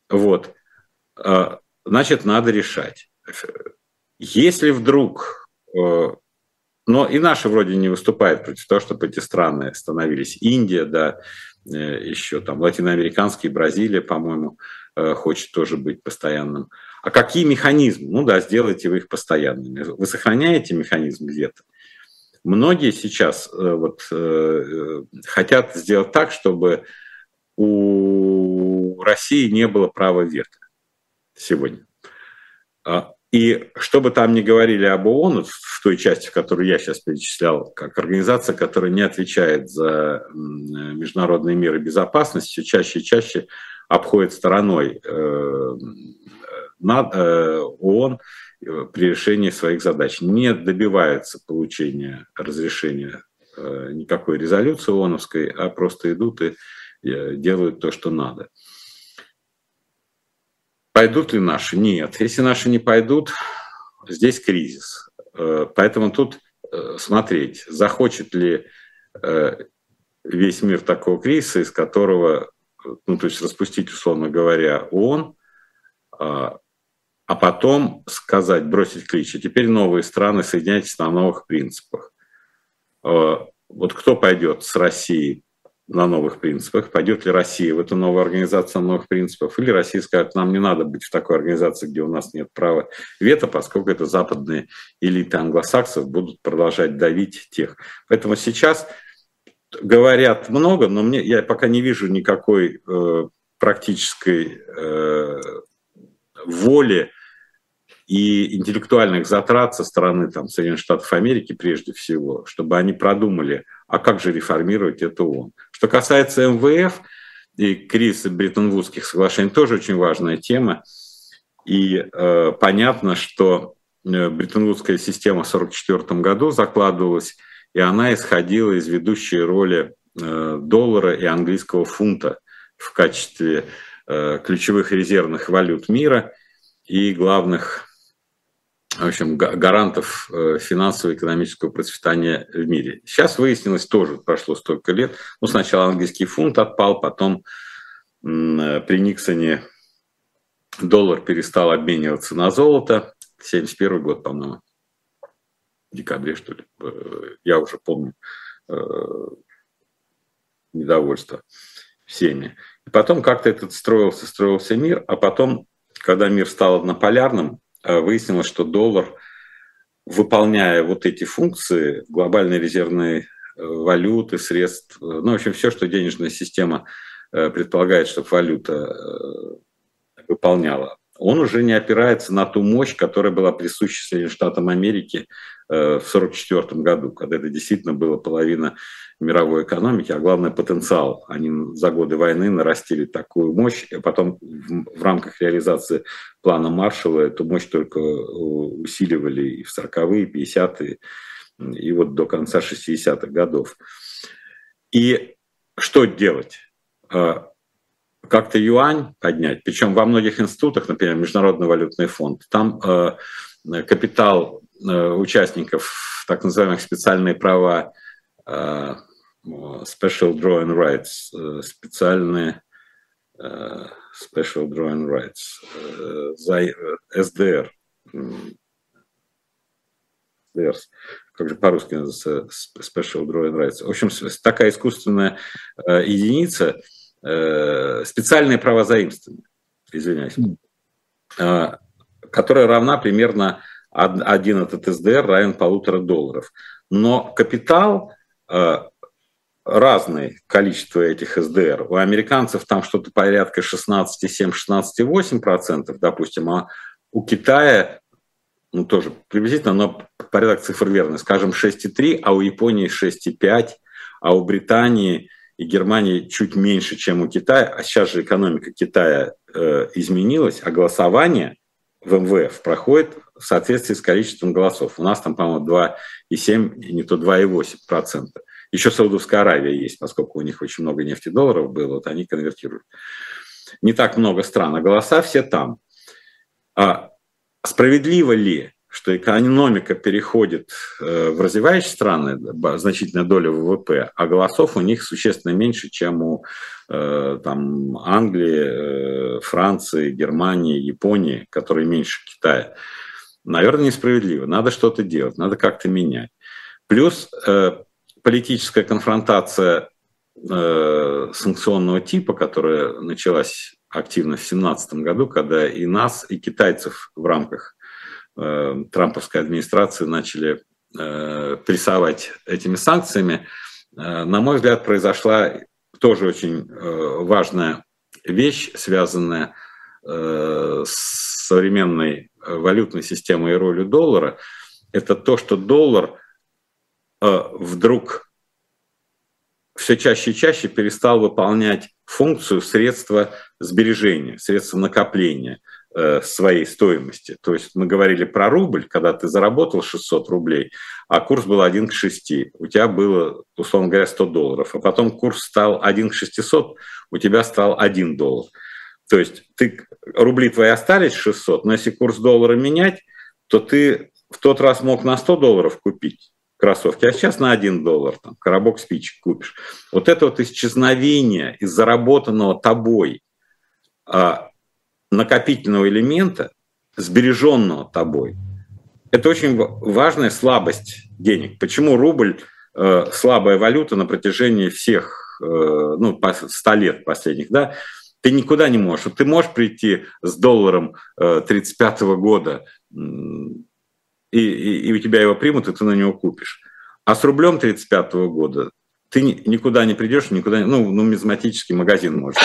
Вот. Значит, надо решать. Если вдруг... Э, но и наши вроде не выступают против того, чтобы эти страны становились. Индия, да, э, еще там латиноамериканские, Бразилия, по-моему, э, хочет тоже быть постоянным. А какие механизмы? Ну да, сделайте вы их постоянными. Вы сохраняете механизм где-то. Многие сейчас вот, хотят сделать так, чтобы у России не было права вето сегодня. И что бы там ни говорили об ООН, в той части, которую я сейчас перечислял, как организация, которая не отвечает за международные меры безопасности, все чаще и чаще обходит стороной э, э, ООН э, при решении своих задач. Не добивается получения разрешения никакой резолюции ООНовской, а просто идут и делают то, что надо. Пойдут ли наши? Нет. Если наши не пойдут, здесь кризис. Э, поэтому тут э, смотреть, захочет ли э, весь мир такого кризиса, из которого, ну, то есть распустить, условно говоря, ООН, а, а потом сказать, бросить клич, а теперь новые страны, соединяйтесь на новых принципах. Вот кто пойдет с Россией на новых принципах, пойдет ли Россия в эту новую организацию новых принципах, или Россия скажет, нам не надо быть в такой организации, где у нас нет права вето, поскольку это западные элиты англосаксов будут продолжать давить тех. Поэтому сейчас говорят много, но мне, я пока не вижу никакой э, практической э, воли и интеллектуальных затрат со стороны там, Соединенных Штатов Америки прежде всего, чтобы они продумали, а как же реформировать это ООН. Что касается МВФ и кризиса Бреттон-Вудских соглашений, тоже очень важная тема. И э, понятно, что э, Бреттон-Вудская система в 1944 году закладывалась, и она исходила из ведущей роли э, доллара и английского фунта в качестве э, ключевых резервных валют мира и главных в общем, гарантов э, финансово-экономического процветания в мире. Сейчас выяснилось тоже, прошло столько лет. Ну, сначала английский фунт отпал, потом при Никсоне доллар перестал обмениваться на золото. 71 год, по-моему, в декабре, что ли. Э, я уже помню э, недовольство всеми. И потом как-то этот строился, строился мир, а потом, когда мир стал однополярным, выяснилось, что доллар, выполняя вот эти функции глобальной резервной э, валюты, средств, э, ну, в общем, все, что денежная система предполагает, чтобы валюта выполняла, он уже не опирается на ту мощь, которая была присуща Соединенным Штатам Америки в 1944 году, когда это действительно было половина мировой экономики, а главное потенциал. Они за годы войны нарастили такую мощь, а потом в рамках реализации плана Маршалла эту мощь только э, усиливали и в 40-е, 50-е, и вот до конца 60-х годов. И что делать? А, как-то юань поднять, причем во многих институтах, например, Международный валютный фонд, там э, капитал э, участников, так называемых специальные права special drawing rights, э, специальные э, special drawing rights, э, SDR, SDR, как же по-русски называется, special drawing rights. В общем, такая искусственная единица, специальные права заимствования, извиняюсь, которая равна примерно один этот SDR равен полутора долларов. Но капитал разное количество этих СДР. У американцев там что-то порядка 16,7-16,8%, допустим, а у Китая, ну тоже приблизительно, но порядок цифр верный, скажем, 6,3, а у Японии 6,5, а у Британии и Германии чуть меньше, чем у Китая. А сейчас же экономика Китая э, изменилась, а голосование в МВФ проходит в соответствии с количеством голосов. У нас там, по-моему, 2,7, не то 2,8%. Еще Саудовская Аравия есть, поскольку у них очень много нефтедолларов было, вот они конвертируют. Не так много стран, а голоса все там. А справедливо ли, что экономика переходит э, в развивающиеся страны, значительная доля ВВП, а голосов у них существенно меньше, чем у э, там, Англии, э, Франции, Германии, Японии, которые меньше Китая. Наверное, несправедливо. Надо что-то делать, надо как-то менять. Плюс политическая конфронтация санкционного типа, которая началась активно в 2017 году, когда и нас, и китайцев в рамках э, трамповской администрации начали э, прессовать этими санкциями, э, на мой взгляд, произошла тоже очень э, важная вещь, связанная э, с современной валютной системой и ролью доллара. Это то, что доллар э, вдруг все чаще и чаще перестал выполнять функцию средства сбережения, средства накопления э, своей стоимости. То есть мы говорили про рубль, когда ты заработал 600 рублей, а курс был 1 к 6. У тебя было, условно говоря, 100 долларов. А потом курс стал 1 к 600, у тебя стал 1 доллар. То есть ты, рубли твои остались 600, но если курс доллара менять, то ты в тот раз мог на 100 долларов купить, кроссовки, а сейчас на 1 доллар, там, коробок спичек купишь. Вот это вот исчезновение из заработанного тобой а, накопительного элемента, сбереженного тобой, это очень важная слабость денег. Почему рубль э, слабая валюта на протяжении всех, э, ну, 100 лет последних, да, ты никуда не можешь. Ты можешь прийти с долларом э, 35 -го года и, и, и у тебя его примут, и ты на него купишь. А с рублем 35 года ты никуда не придешь, никуда, ну, ну, мизматический магазин может.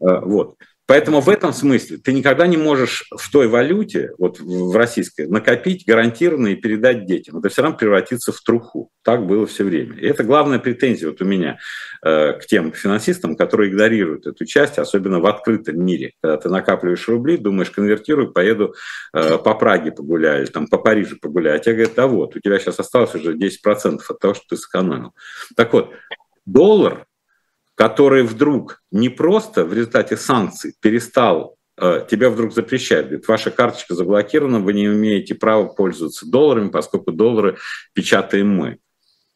Э, вот. Поэтому в этом смысле ты никогда не можешь в той валюте, вот в российской, накопить гарантированно и передать детям. Это все равно превратится в труху. Так было все время. И это главная претензия вот у меня э, к тем финансистам, которые игнорируют эту часть, особенно в открытом мире. Когда ты накапливаешь рубли, думаешь, конвертирую, поеду э, по Праге погуляю, там, по Парижу погуляю. А тебе говорят, да вот, у тебя сейчас осталось уже 10% от того, что ты сэкономил. Так вот, доллар который вдруг не просто в результате санкций перестал, э, тебя вдруг запрещает, говорит, ваша карточка заблокирована, вы не имеете права пользоваться долларами, поскольку доллары печатаем мы.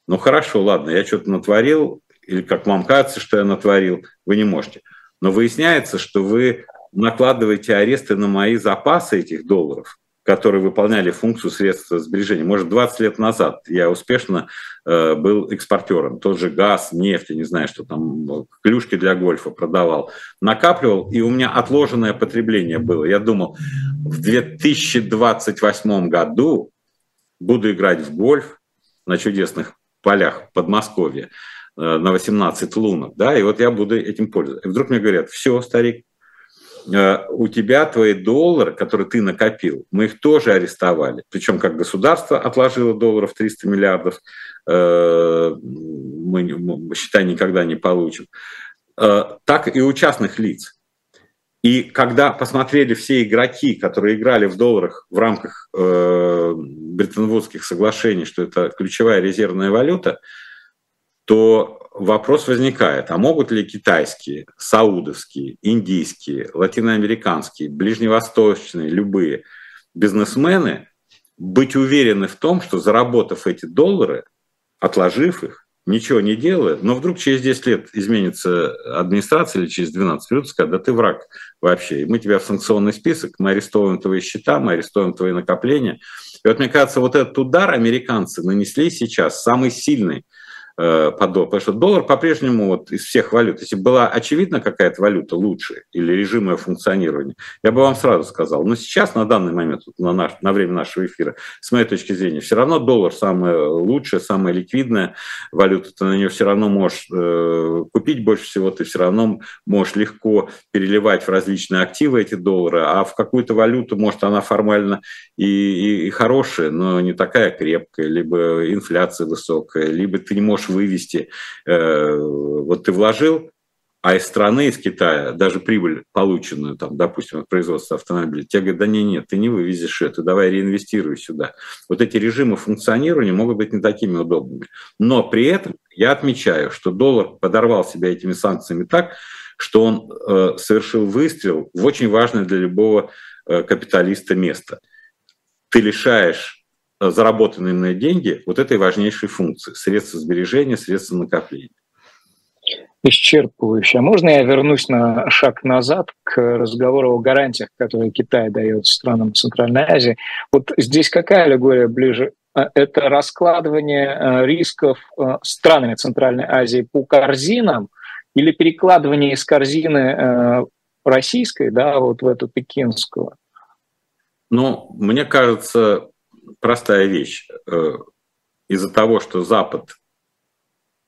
Ну хорошо, ладно, я что-то натворил, или как вам кажется, что я натворил, вы не можете. Но выясняется, что вы накладываете аресты на мои запасы этих долларов, которые выполняли функцию средства сбережения. Может, 20 лет назад я успешно э, был экспортером. Тот же газ, нефть, я не знаю, что там, клюшки для гольфа продавал. Накапливал, и у меня отложенное потребление было. Я думал, в 2028 году буду играть в гольф на чудесных полях Подмосковья э, на 18 лунок, да, и вот я буду этим пользоваться. И вдруг мне говорят, все, старик, Э, у тебя твои доллары, которые ты накопил, мы их тоже арестовали. Причем как государство отложило долларов 300 миллиардов, э, мы, считай, никогда не получим, э, так и у частных лиц. И когда посмотрели все игроки, которые играли в долларах в рамках э, Бреттон-Вудских соглашений, что это ключевая резервная валюта, то вопрос возникает, а могут ли китайские, саудовские, индийские, латиноамериканские, ближневосточные, любые бизнесмены быть уверены в том, что заработав эти доллары, отложив их, ничего не делая, но вдруг через 10 лет изменится администрация или через 12 придут сказать, да ты враг вообще, и мы тебя в санкционный список, мы арестовываем твои счета, мы арестовываем твои накопления. И вот мне кажется, вот этот удар американцы нанесли сейчас, самый сильный – э, по доллару. Потому что доллар по-прежнему вот из всех валют, если была очевидна какая-то валюта лучше или режим ее функционирования, я бы вам сразу сказал. Но сейчас, на данный момент, на, наш, на время нашего эфира, с моей точки зрения, все равно доллар самая лучшая, самая ликвидная валюта. Ты на нее все равно можешь э, купить больше всего, ты все равно можешь легко переливать в различные активы эти доллары, а в какую-то валюту, может, она формально и, и, и хорошая, но не такая крепкая, либо инфляция высокая, либо ты не можешь вывести. Э, вот ты вложил, а из страны, из Китая, даже прибыль, полученную, там, допустим, от производства автомобиля, тебе говорят, да не, нет, ты не вывезешь это, давай реинвестируй сюда. Вот эти режимы функционирования могут быть не такими удобными. Но при этом я отмечаю, что доллар подорвал себя этими санкциями так, что он э, совершил выстрел в очень важное для любого э, капиталиста место. Ты лишаешь заработанные на деньги вот этой важнейшей функции – средства сбережения, средства накопления исчерпывающе. А можно я вернусь на шаг назад к разговору о гарантиях, которые Китай дает странам Центральной Азии? Вот здесь какая аллегория ближе? А, это раскладывание э, рисков э, странами Центральной Азии по корзинам или перекладывание из корзины э, российской, да, вот в эту пекинскую? Ну, мне кажется, простая вещь. Из-за того, что Запад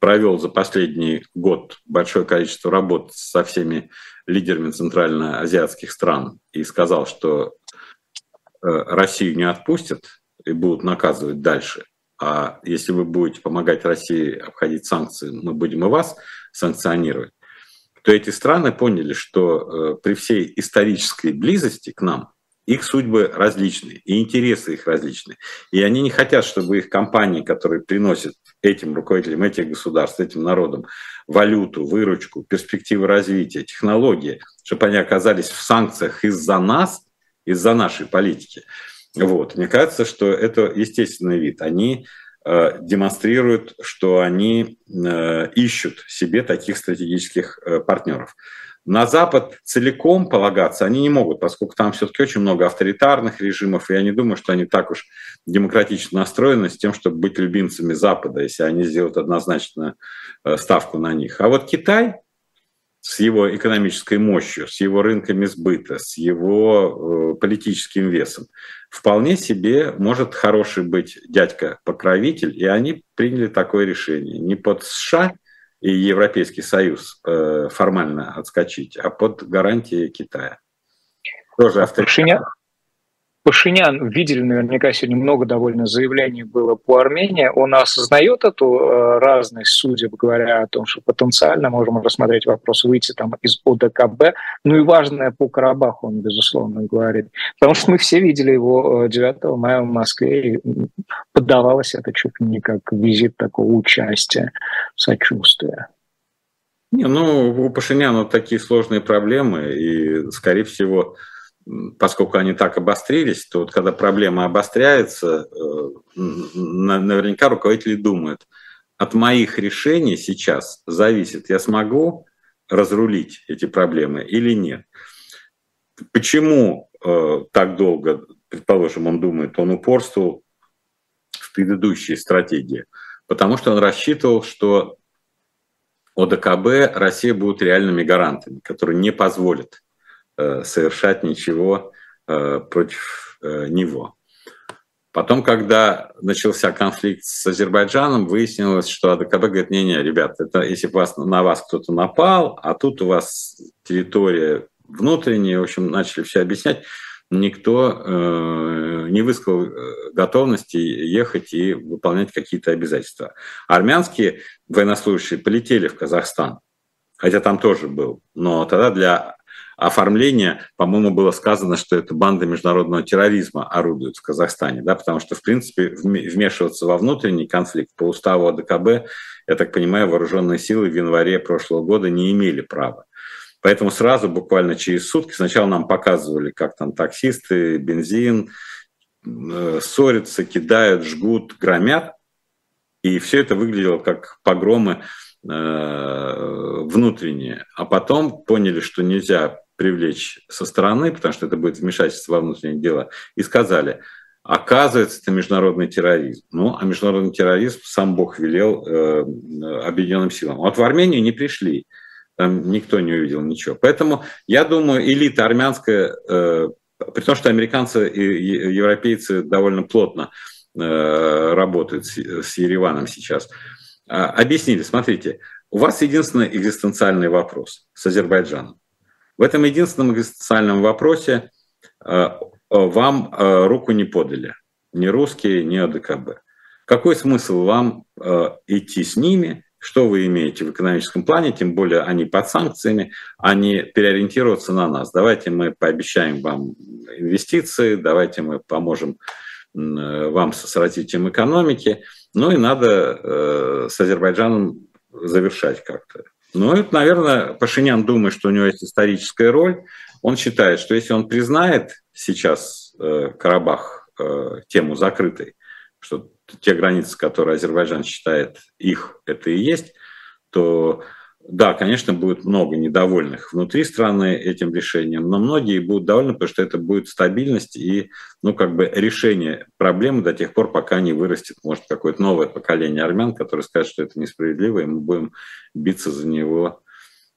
провел за последний год большое количество работ со всеми лидерами центральноазиатских стран и сказал, что э, Россию не отпустят и будут наказывать дальше. А если вы будете помогать России обходить санкции, мы будем и вас санкционировать, то эти страны поняли, что э, при всей исторической близости к нам их судьбы различны, и интересы их различны. И они не хотят, чтобы их компании, которые приносят этим руководителям этих государств, этим народам валюту, выручку, перспективы развития, технологии, чтобы они оказались в санкциях из-за нас, из-за нашей политики. Вот. Мне кажется, что это естественный вид. Они э, демонстрируют, что они э, ищут себе таких стратегических э, партнеров. На Запад целиком полагаться они не могут, поскольку там все-таки очень много авторитарных режимов, и я не думаю, что они так уж демократично настроены с тем, чтобы быть любимцами Запада, если они сделают однозначно э, ставку на них. А вот Китай с его экономической мощью, с его рынками сбыта, с его э, политическим весом, вполне себе может хороший быть дядька-покровитель, и они приняли такое решение. Не под США, и Европейский Союз э, формально отскочить, а под гарантией Китая. Тоже авторитарно. Пашинян, видели наверняка сегодня много довольно заявлений было по Армении. Он осознает эту э, разность, судя говоря, о том, что потенциально можем рассмотреть вопрос выйти там из ОДКБ. Ну и важное по Карабаху он, безусловно, говорит. Потому что мы все видели его 9 э, мая в Москве, и поддавалось это чуть не как визит такого участия, сочувствия. Не, ну, у Пашиняна такие сложные проблемы, и, скорее всего, поскольку они так обострились, то вот когда проблема обостряется, э, наверняка руководители думают, от моих решений сейчас зависит, я смогу разрулить эти проблемы или нет. Почему э, так долго, предположим, он думает, он упорствовал в предыдущей стратегии? Потому что он рассчитывал, что ОДКБ Россия будут реальными гарантами, которые не позволят совершать ничего э, против э, него. Потом, когда начался конфликт с Азербайджаном, выяснилось, что АДКБ говорит, не-не, ребят, это если вас, на вас кто-то напал, а тут у вас территория внутренняя, в общем, начали все объяснять, никто э, не высказал готовности ехать и выполнять какие-то обязательства. Армянские военнослужащие полетели в Казахстан, хотя там тоже был, но тогда для оформления, по-моему, было сказано, что это банда международного терроризма орудует в Казахстане, да, потому что, в принципе, вмешиваться во внутренний конфликт по уставу АДКБ, я так понимаю, вооруженные силы в январе прошлого года не имели права. Поэтому сразу, буквально через сутки, сначала нам показывали, как там таксисты, бензин, э, ссорятся, кидают, жгут, громят. И все это выглядело как погромы э, внутренние. А потом поняли, что нельзя привлечь со стороны, потому что это будет вмешательство во внутреннее дело, и сказали, Оказывается, это международный терроризм. Ну, а международный терроризм сам Бог велел э, объединенным силам. Вот в Армению не пришли, там никто не увидел ничего. Поэтому я думаю, элита армянская, э, при том, что американцы и европейцы довольно плотно э, работают с, с Ереваном сейчас, э, объяснили, смотрите, у вас единственный экзистенциальный вопрос с Азербайджаном. В этом единственном экзистенциальном вопросе э, вам э, руку не подали. Ни русские, ни АДКБ. Какой смысл вам э, идти с ними? Что вы имеете в экономическом плане? Тем более они под санкциями, а не переориентироваться на нас. Давайте мы пообещаем вам инвестиции, давайте мы поможем вам с развитием экономики. Ну и надо с Азербайджаном завершать как-то. Ну, это, наверное, Пашинян думает, что у него есть историческая роль. Он считает, что если он признает сейчас э, Карабах э, тему закрытой, что те границы, которые Азербайджан считает их, это и есть, то да, конечно, будет много недовольных внутри страны этим решением, но многие будут довольны, потому что это будет стабильность и ну, как бы решение проблемы до тех пор, пока не вырастет, может, какое-то новое поколение армян, которое скажет, что это несправедливо, и мы будем биться за него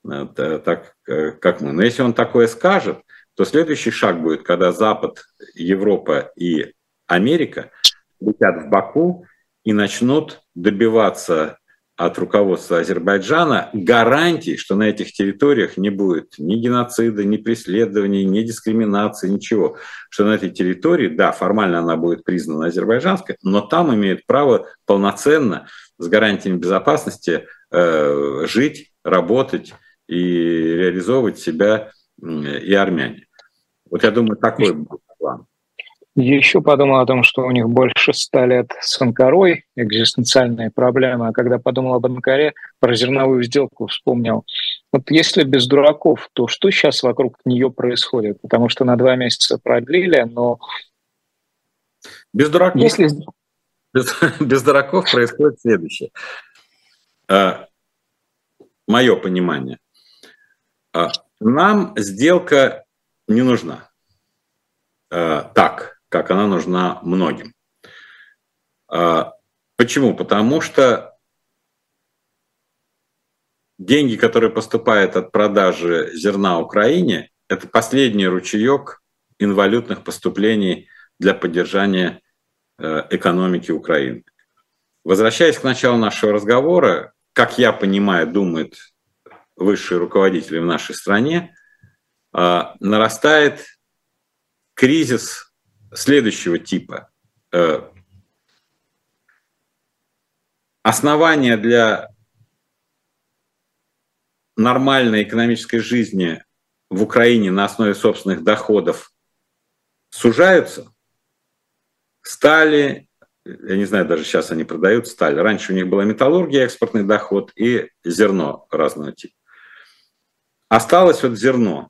э, так, э, как мы. Но если он такое скажет, то следующий шаг будет, когда Запад, Европа и Америка летят в Баку и начнут добиваться от руководства Азербайджана гарантий, что на этих территориях не будет ни геноцида, ни преследований, ни дискриминации, ничего. Что на этой территории, да, формально она будет признана азербайджанской, но там имеют право полноценно с гарантиями безопасности э, жить, работать и реализовывать себя и армяне. Вот я думаю, такой будет план. Еще подумал о том, что у них больше ста лет с Анкарой, экзистенциальные проблемы. А когда подумал об Анкаре, про зерновую сделку вспомнил. Вот если без дураков, то что сейчас вокруг нее происходит? Потому что на два месяца продлили, но... Без дураков, если... без, без дураков происходит следующее. А, мое понимание. А, нам сделка не нужна. А, так, как она нужна многим. А, почему? Потому что деньги, которые поступают от продажи зерна Украине, это последний ручеек инвалютных поступлений для поддержания э, экономики Украины. Возвращаясь к началу нашего разговора, как я понимаю, думают высшие руководители в нашей стране, а, нарастает кризис следующего типа. Э, основания для нормальной экономической жизни в Украине на основе собственных доходов сужаются. Стали, я не знаю, даже сейчас они продают сталь. Раньше у них была металлургия, экспортный доход и зерно разного типа. Осталось вот зерно.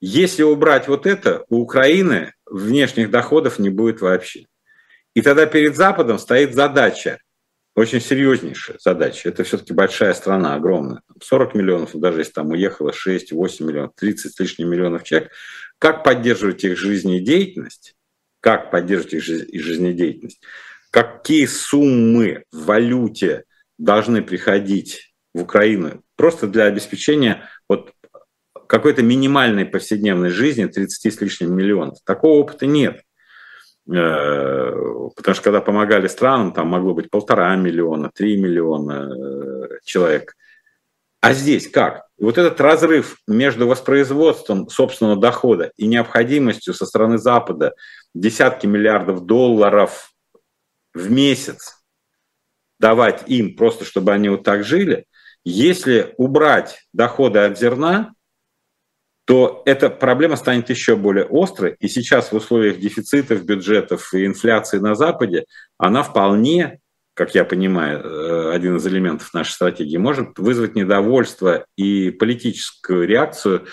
Если убрать вот это, у Украины внешних доходов не будет вообще. И тогда перед Западом стоит задача, очень серьезнейшая задача. Это все-таки большая страна, огромная. 40 миллионов, даже если там уехало 6, 8 миллионов, 30 с лишним миллионов человек. Как поддерживать их жизнедеятельность? Как поддерживать их жизнедеятельность? Какие суммы в валюте должны приходить в Украину просто для обеспечения вот какой-то минимальной повседневной жизни 30 с лишним миллионов. Такого опыта нет. Э, потому что когда помогали странам, там могло быть полтора миллиона, три миллиона э, человек. А здесь как? вот этот разрыв между воспроизводством собственного дохода и необходимостью со стороны Запада десятки миллиардов долларов в месяц давать им просто, чтобы они вот так жили, если убрать доходы от зерна, то эта проблема станет еще более острой. И сейчас в условиях дефицитов бюджетов и инфляции на Западе она вполне, как я понимаю, э, один из элементов нашей стратегии, может вызвать недовольство и политическую реакцию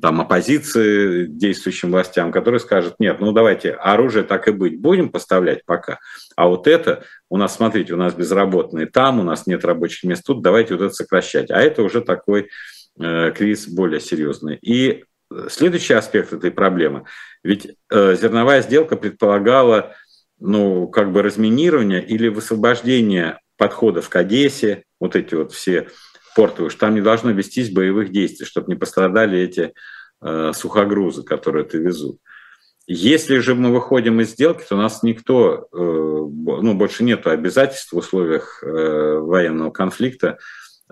там, оппозиции действующим властям, которые скажут, нет, ну давайте оружие так и быть, будем поставлять пока. А вот это, у нас, смотрите, у нас безработные там, у нас нет рабочих мест тут, давайте вот это сокращать. А это уже такой кризис более серьезный. И следующий аспект этой проблемы. Ведь э, зерновая сделка предполагала ну, как бы разминирование или высвобождение подходов к Одессе, вот эти вот все порты, что там не должно вестись боевых действий, чтобы не пострадали эти э, сухогрузы, которые это везут. Если же мы выходим из сделки, то у нас никто, э, ну, больше нет обязательств в условиях э, военного конфликта э,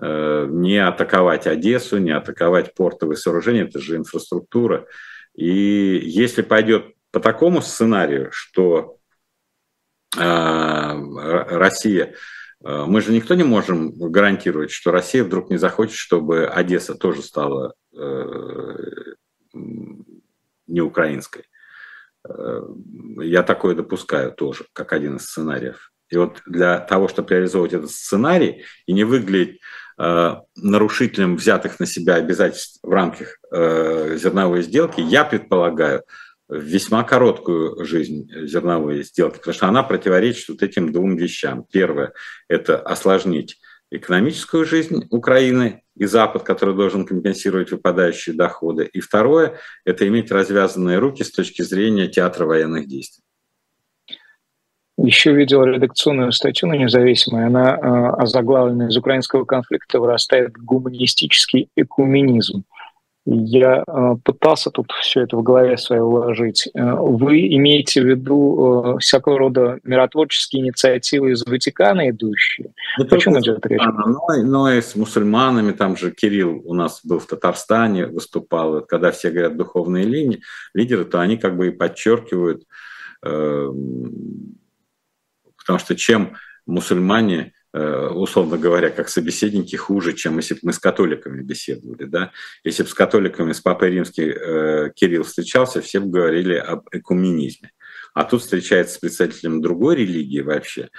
не атаковать Одессу, не атаковать портовые сооружения, это же инфраструктура. И если пойдет по такому сценарию, что Россия мы же никто не можем гарантировать, что Россия вдруг не захочет, чтобы Одесса тоже стала не украинской. Э, я такое допускаю тоже, как один из сценариев. И вот для того, чтобы реализовывать этот сценарий и не выглядеть э, нарушителем взятых на себя обязательств в рамках э, зерновой сделки, я предполагаю весьма короткую жизнь зерновой сделки, потому что она противоречит вот этим двум вещам. Первое – это осложнить экономическую жизнь Украины и Запад, который должен компенсировать выпадающие доходы. И второе – это иметь развязанные руки с точки зрения театра военных действий. Еще видел редакционную статью на независимой, она э, озаглавлена из украинского конфликта вырастает гуманистический экуменизм. Я э, пытался тут все это в голове своей уложить. Э, вы имеете в виду э, всякого рода миротворческие инициативы из Ватикана идущие? Ну, Почему идет речь? Но, но и с мусульманами, там же Кирилл у нас был в Татарстане, выступал. Когда все говорят духовные линии, лидеры, то они как бы и подчеркивают, потому что чем мусульмане Э, условно говоря, как собеседники хуже, чем если бы мы с католиками беседовали. Да? Если бы с католиками, с Папой Римским э, Кирилл встречался, все бы говорили об экуменизме. А тут встречается с представителем другой религии вообще,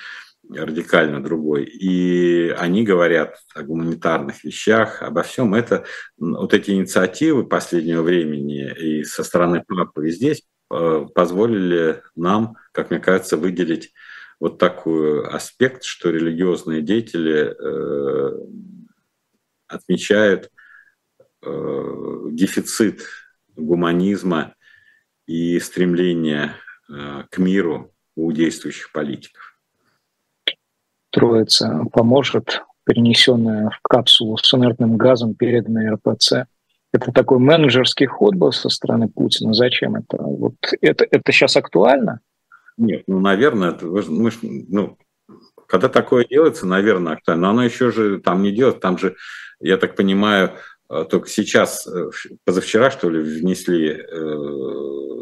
радикально другой, и они говорят о гуманитарных вещах, обо всем это. Вот эти инициативы последнего времени и со стороны папы и здесь э, позволили нам, как мне кажется, выделить вот такой аспект, что религиозные деятели э, отмечают э, дефицит гуманизма и стремление э, к миру у действующих политиков. Троица поможет, перенесенная в капсулу с инертным газом, переданная РПЦ. Это такой менеджерский ход был со стороны Путина. Зачем это? Вот это, это сейчас актуально? Нет, ну, наверное, это, мы, ну, когда такое делается, наверное, актуально. Но оно еще же там не делается, там же, я так понимаю, э, только сейчас, э, позавчера, что ли, внесли э,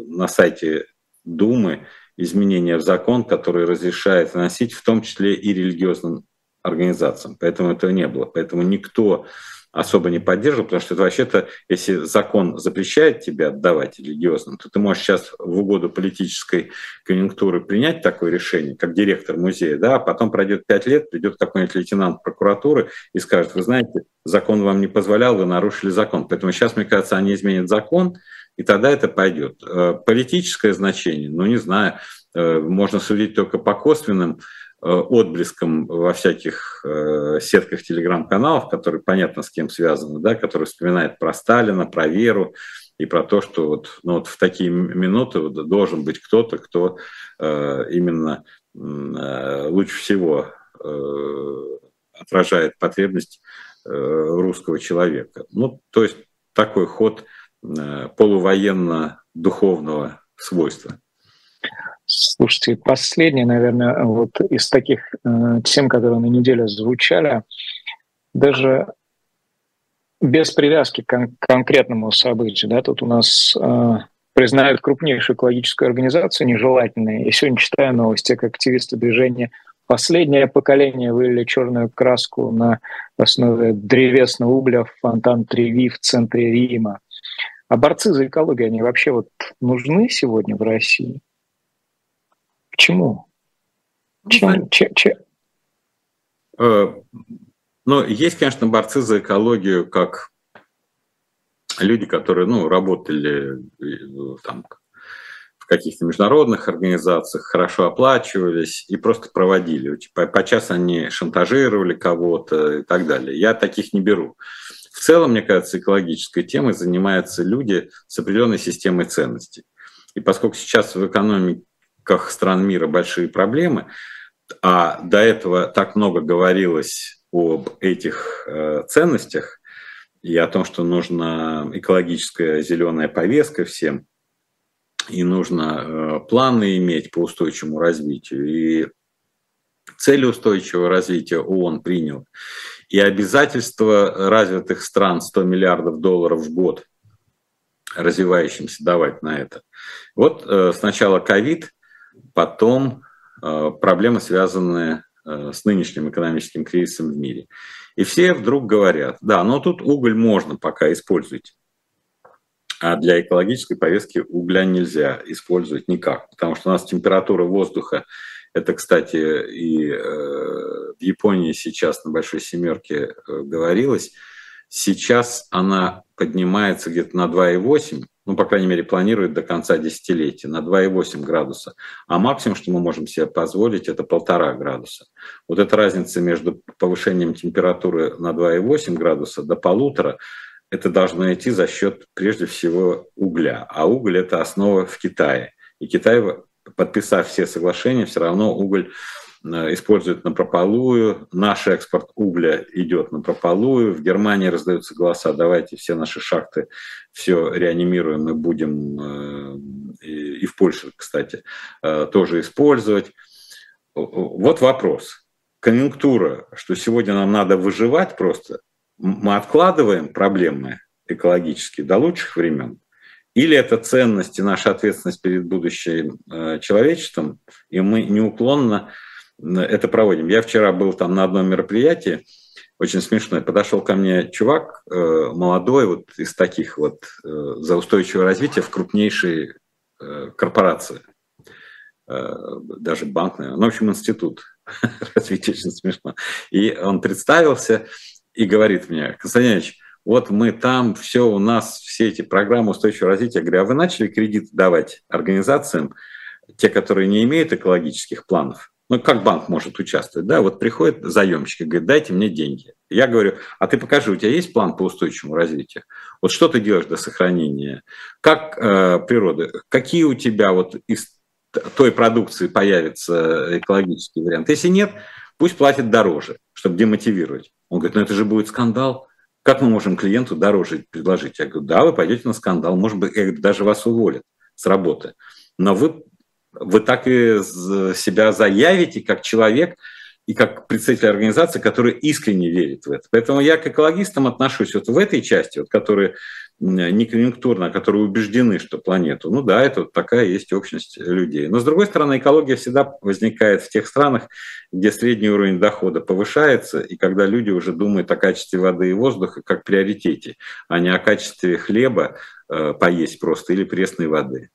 на сайте Думы изменения в закон, который разрешает носить в том числе и религиозным организациям. Поэтому этого не было. Поэтому никто особо не поддерживал, потому что это вообще-то, если закон запрещает тебе отдавать религиозным, то ты можешь сейчас в угоду политической конъюнктуры принять такое решение, как директор музея, да, а потом пройдет пять лет, придет какой-нибудь лейтенант прокуратуры и скажет, вы знаете, закон вам не позволял, вы нарушили закон. Поэтому сейчас, мне кажется, они изменят закон, и тогда это пойдет. Э, политическое значение, ну не знаю, э, можно судить только по косвенным отблеском во всяких э, сетках телеграм-каналов, которые понятно с кем связаны, да, которые вспоминают про Сталина, про веру и про то, что вот, ну, вот в такие минуты вот должен быть кто-то, кто э, именно э, лучше всего э, отражает потребность э, русского человека. Ну, то есть такой ход э, полувоенно-духовного свойства. Слушайте, последнее, наверное, вот из таких э, тем, которые на неделе звучали, даже без привязки к кон- конкретному событию, да, тут у нас э, признают крупнейшую экологическую организацию нежелательной. Я сегодня читаю новости, как активисты движения «Последнее поколение» вылили черную краску на основе древесного угля в фонтан Треви в центре Рима. А борцы за экологию, они вообще вот нужны сегодня в России? Чему? Чем, чем, чем? Ну, есть, конечно, борцы за экологию, как люди, которые ну, работали э, там, в каких-то международных организациях, хорошо оплачивались и просто проводили. По, по час они шантажировали кого-то и так далее. Я таких не беру. В целом, мне кажется, экологической темой занимаются люди с определенной системой ценностей. И поскольку сейчас в экономике стран мира большие проблемы, а до этого так много говорилось об этих э, ценностях и о том, что нужна экологическая зеленая повестка всем, и нужно э, планы иметь по устойчивому развитию. И цели устойчивого развития ООН принял. И обязательства развитых стран 100 миллиардов долларов в год развивающимся давать на это. Вот э, сначала ковид, потом э, проблемы, связанные э, с нынешним экономическим кризисом в мире. И все вдруг говорят, да, но тут уголь можно пока использовать. А для экологической повестки угля нельзя использовать никак, потому что у нас температура воздуха, это, кстати, и в Японии сейчас на Большой Семерке говорилось, сейчас она поднимается где-то на 2,8, ну, по крайней мере, планирует до конца десятилетия, на 2,8 градуса. А максимум, что мы можем себе позволить, это полтора градуса. Вот эта разница между повышением температуры на 2,8 градуса до полутора, это должно идти за счет, прежде всего, угля. А уголь – это основа в Китае. И Китай, подписав все соглашения, все равно уголь используют на прополую, наш экспорт угля идет на прополую, в Германии раздаются голоса, давайте все наши шахты все реанимируем и будем, э, и в Польше, кстати, э, тоже использовать. Вот вопрос. Конъюнктура, что сегодня нам надо выживать просто, мы откладываем проблемы экологические до лучших времен, или это ценности, наша ответственность перед будущим человечеством, и мы неуклонно это проводим. Я вчера был там на одном мероприятии, очень смешно. Подошел ко мне чувак э, молодой, вот из таких вот э, за устойчивое развитие в крупнейшей э, корпорации. Даже банк, наверное. Ну, в общем, институт развития, очень смешно. И он представился и говорит мне, Константинович, вот мы там, все у нас, все эти программы устойчивого развития. Я говорю, а вы начали кредит давать организациям, те, которые не имеют экологических планов? Ну, как банк может участвовать? Да, вот приходит заемщик и говорит, дайте мне деньги. Я говорю, а ты покажи, у тебя есть план по устойчивому развитию? Вот что ты делаешь для сохранения? Как э, природа? Какие у тебя вот из той продукции появится экологический вариант? Если нет, пусть платит дороже, чтобы демотивировать. Он говорит, ну это же будет скандал. Как мы можем клиенту дороже предложить? Я говорю, да, вы пойдете на скандал, может быть, даже вас уволят с работы. Но вы вы так и себя заявите как человек и как представитель организации, который искренне верит в это. Поэтому я к экологистам отношусь вот в этой части, вот, которые не конъюнктурно, а которые убеждены, что планету, ну да, это вот такая есть общность людей. Но с другой стороны, экология всегда возникает в тех странах, где средний уровень дохода повышается, и когда люди уже думают о качестве воды и воздуха как приоритете, а не о качестве хлеба э, поесть просто или пресной воды.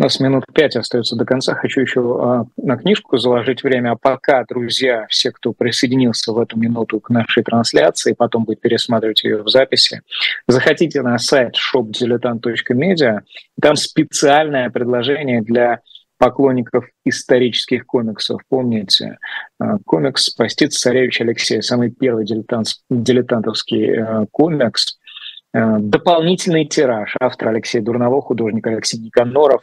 У нас минут пять остается до конца. Хочу еще а, на книжку заложить время. А пока, друзья, все, кто присоединился в эту минуту к нашей трансляции, потом будет пересматривать ее в записи, заходите на сайт shopdiletant.media. Там специальное предложение для поклонников исторических комиксов. Помните, а, комикс «Постиц царевич Алексей», самый первый дилетант, дилетантовский а, комикс, Э, дополнительный тираж. Автор Алексей Дурново, художник Алексей Никаноров.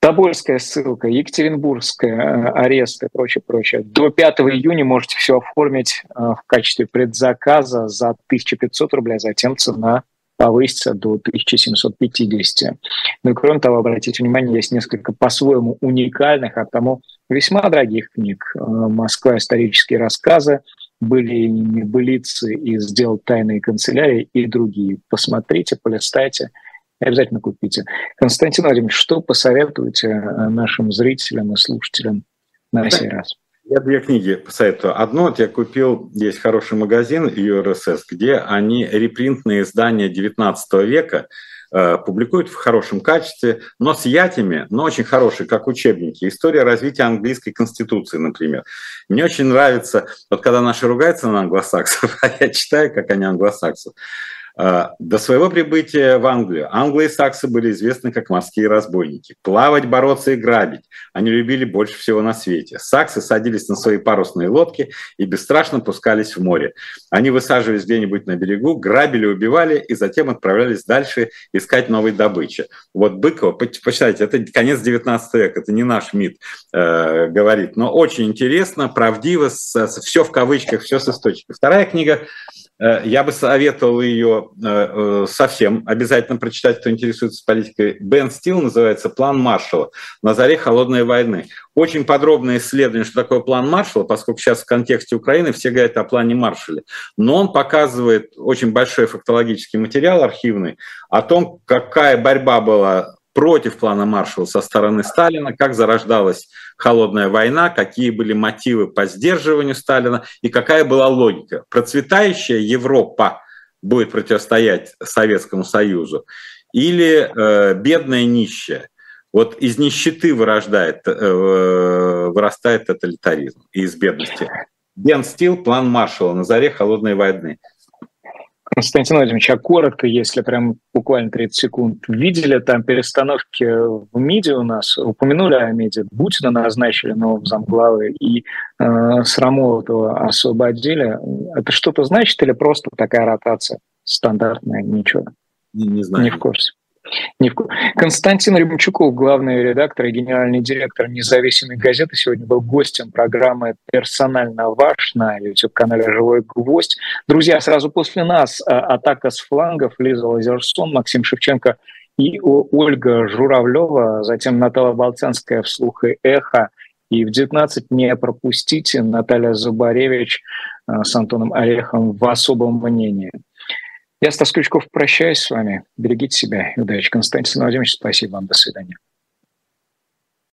Тобольская ссылка, Екатеринбургская, э, арест и прочее, прочее. До 5 июня можете все оформить э, в качестве предзаказа за 1500 рублей, а затем цена повысится до 1750. Ну и кроме того, обратите внимание, есть несколько по-своему уникальных, а потому весьма дорогих книг. «Москва. Исторические рассказы», были небылицы и сделал тайные канцелярии и другие. Посмотрите, полистайте и обязательно купите. Константин Владимирович, что посоветуете э, нашим зрителям и слушателям на сей раз? Я две книги посоветую. Одну вот я купил, есть хороший магазин URSS, где они репринтные издания 19 века публикуют в хорошем качестве, но с ятями, но очень хорошие, как учебники. История развития английской конституции, например. Мне очень нравится, вот когда наши ругаются на англосаксов, а я читаю, как они англосаксов, А, до своего прибытия в Англию англы и саксы были известны как морские разбойники. Плавать, бороться и грабить они любили больше всего на свете. Саксы садились на свои парусные лодки и бесстрашно пускались в море. Они высаживались где-нибудь на берегу, грабили, убивали и затем отправлялись дальше искать новой добычи. Вот Быкова, почитайте, это конец 19 века, это не наш МИД э, говорит, но очень интересно, правдиво, с, с, все в кавычках, все с источников. Вторая книга я бы советовал ее э, э, совсем обязательно прочитать, кто интересуется политикой. Бен Стил называется «План Маршала. На заре холодной войны». Очень подробное исследование, что такое план Маршала, поскольку сейчас в контексте Украины все говорят о плане Маршале. Но он показывает очень большой фактологический материал архивный о том, какая борьба была против плана Маршалла со стороны Сталина, как зарождалась холодная война, какие были мотивы по сдерживанию Сталина и какая была логика. Процветающая Европа будет противостоять Советскому Союзу или э, бедная нищая. Вот из нищеты вырождает, э, вырастает тоталитаризм и из бедности. Бен Стил, план Маршалла на заре холодной войны. Константин Владимирович, а коротко, если прям буквально 30 секунд, видели там перестановки в МИДе у нас, упомянули о МИДе, Бутина назначили новым замглавы и э, Срамолотова освободили. Это что-то значит или просто такая ротация стандартная, ничего? Не, не знаю. Не в курсе. Константин Рябчуков, главный редактор и генеральный директор независимой газеты, сегодня был гостем программы «Персонально ваш» на YouTube-канале «Живой гвоздь». Друзья, сразу после нас а, атака с флангов Лиза Лазерсон, Максим Шевченко и Ольга Журавлева, затем Наталья Болцанская вслух и эхо. И в 19 не пропустите Наталья Зубаревич а, с Антоном Орехом в особом мнении. Я, Стас Крючков, прощаюсь с вами. Берегите себя и удачи. Константин Владимирович, спасибо вам. До свидания.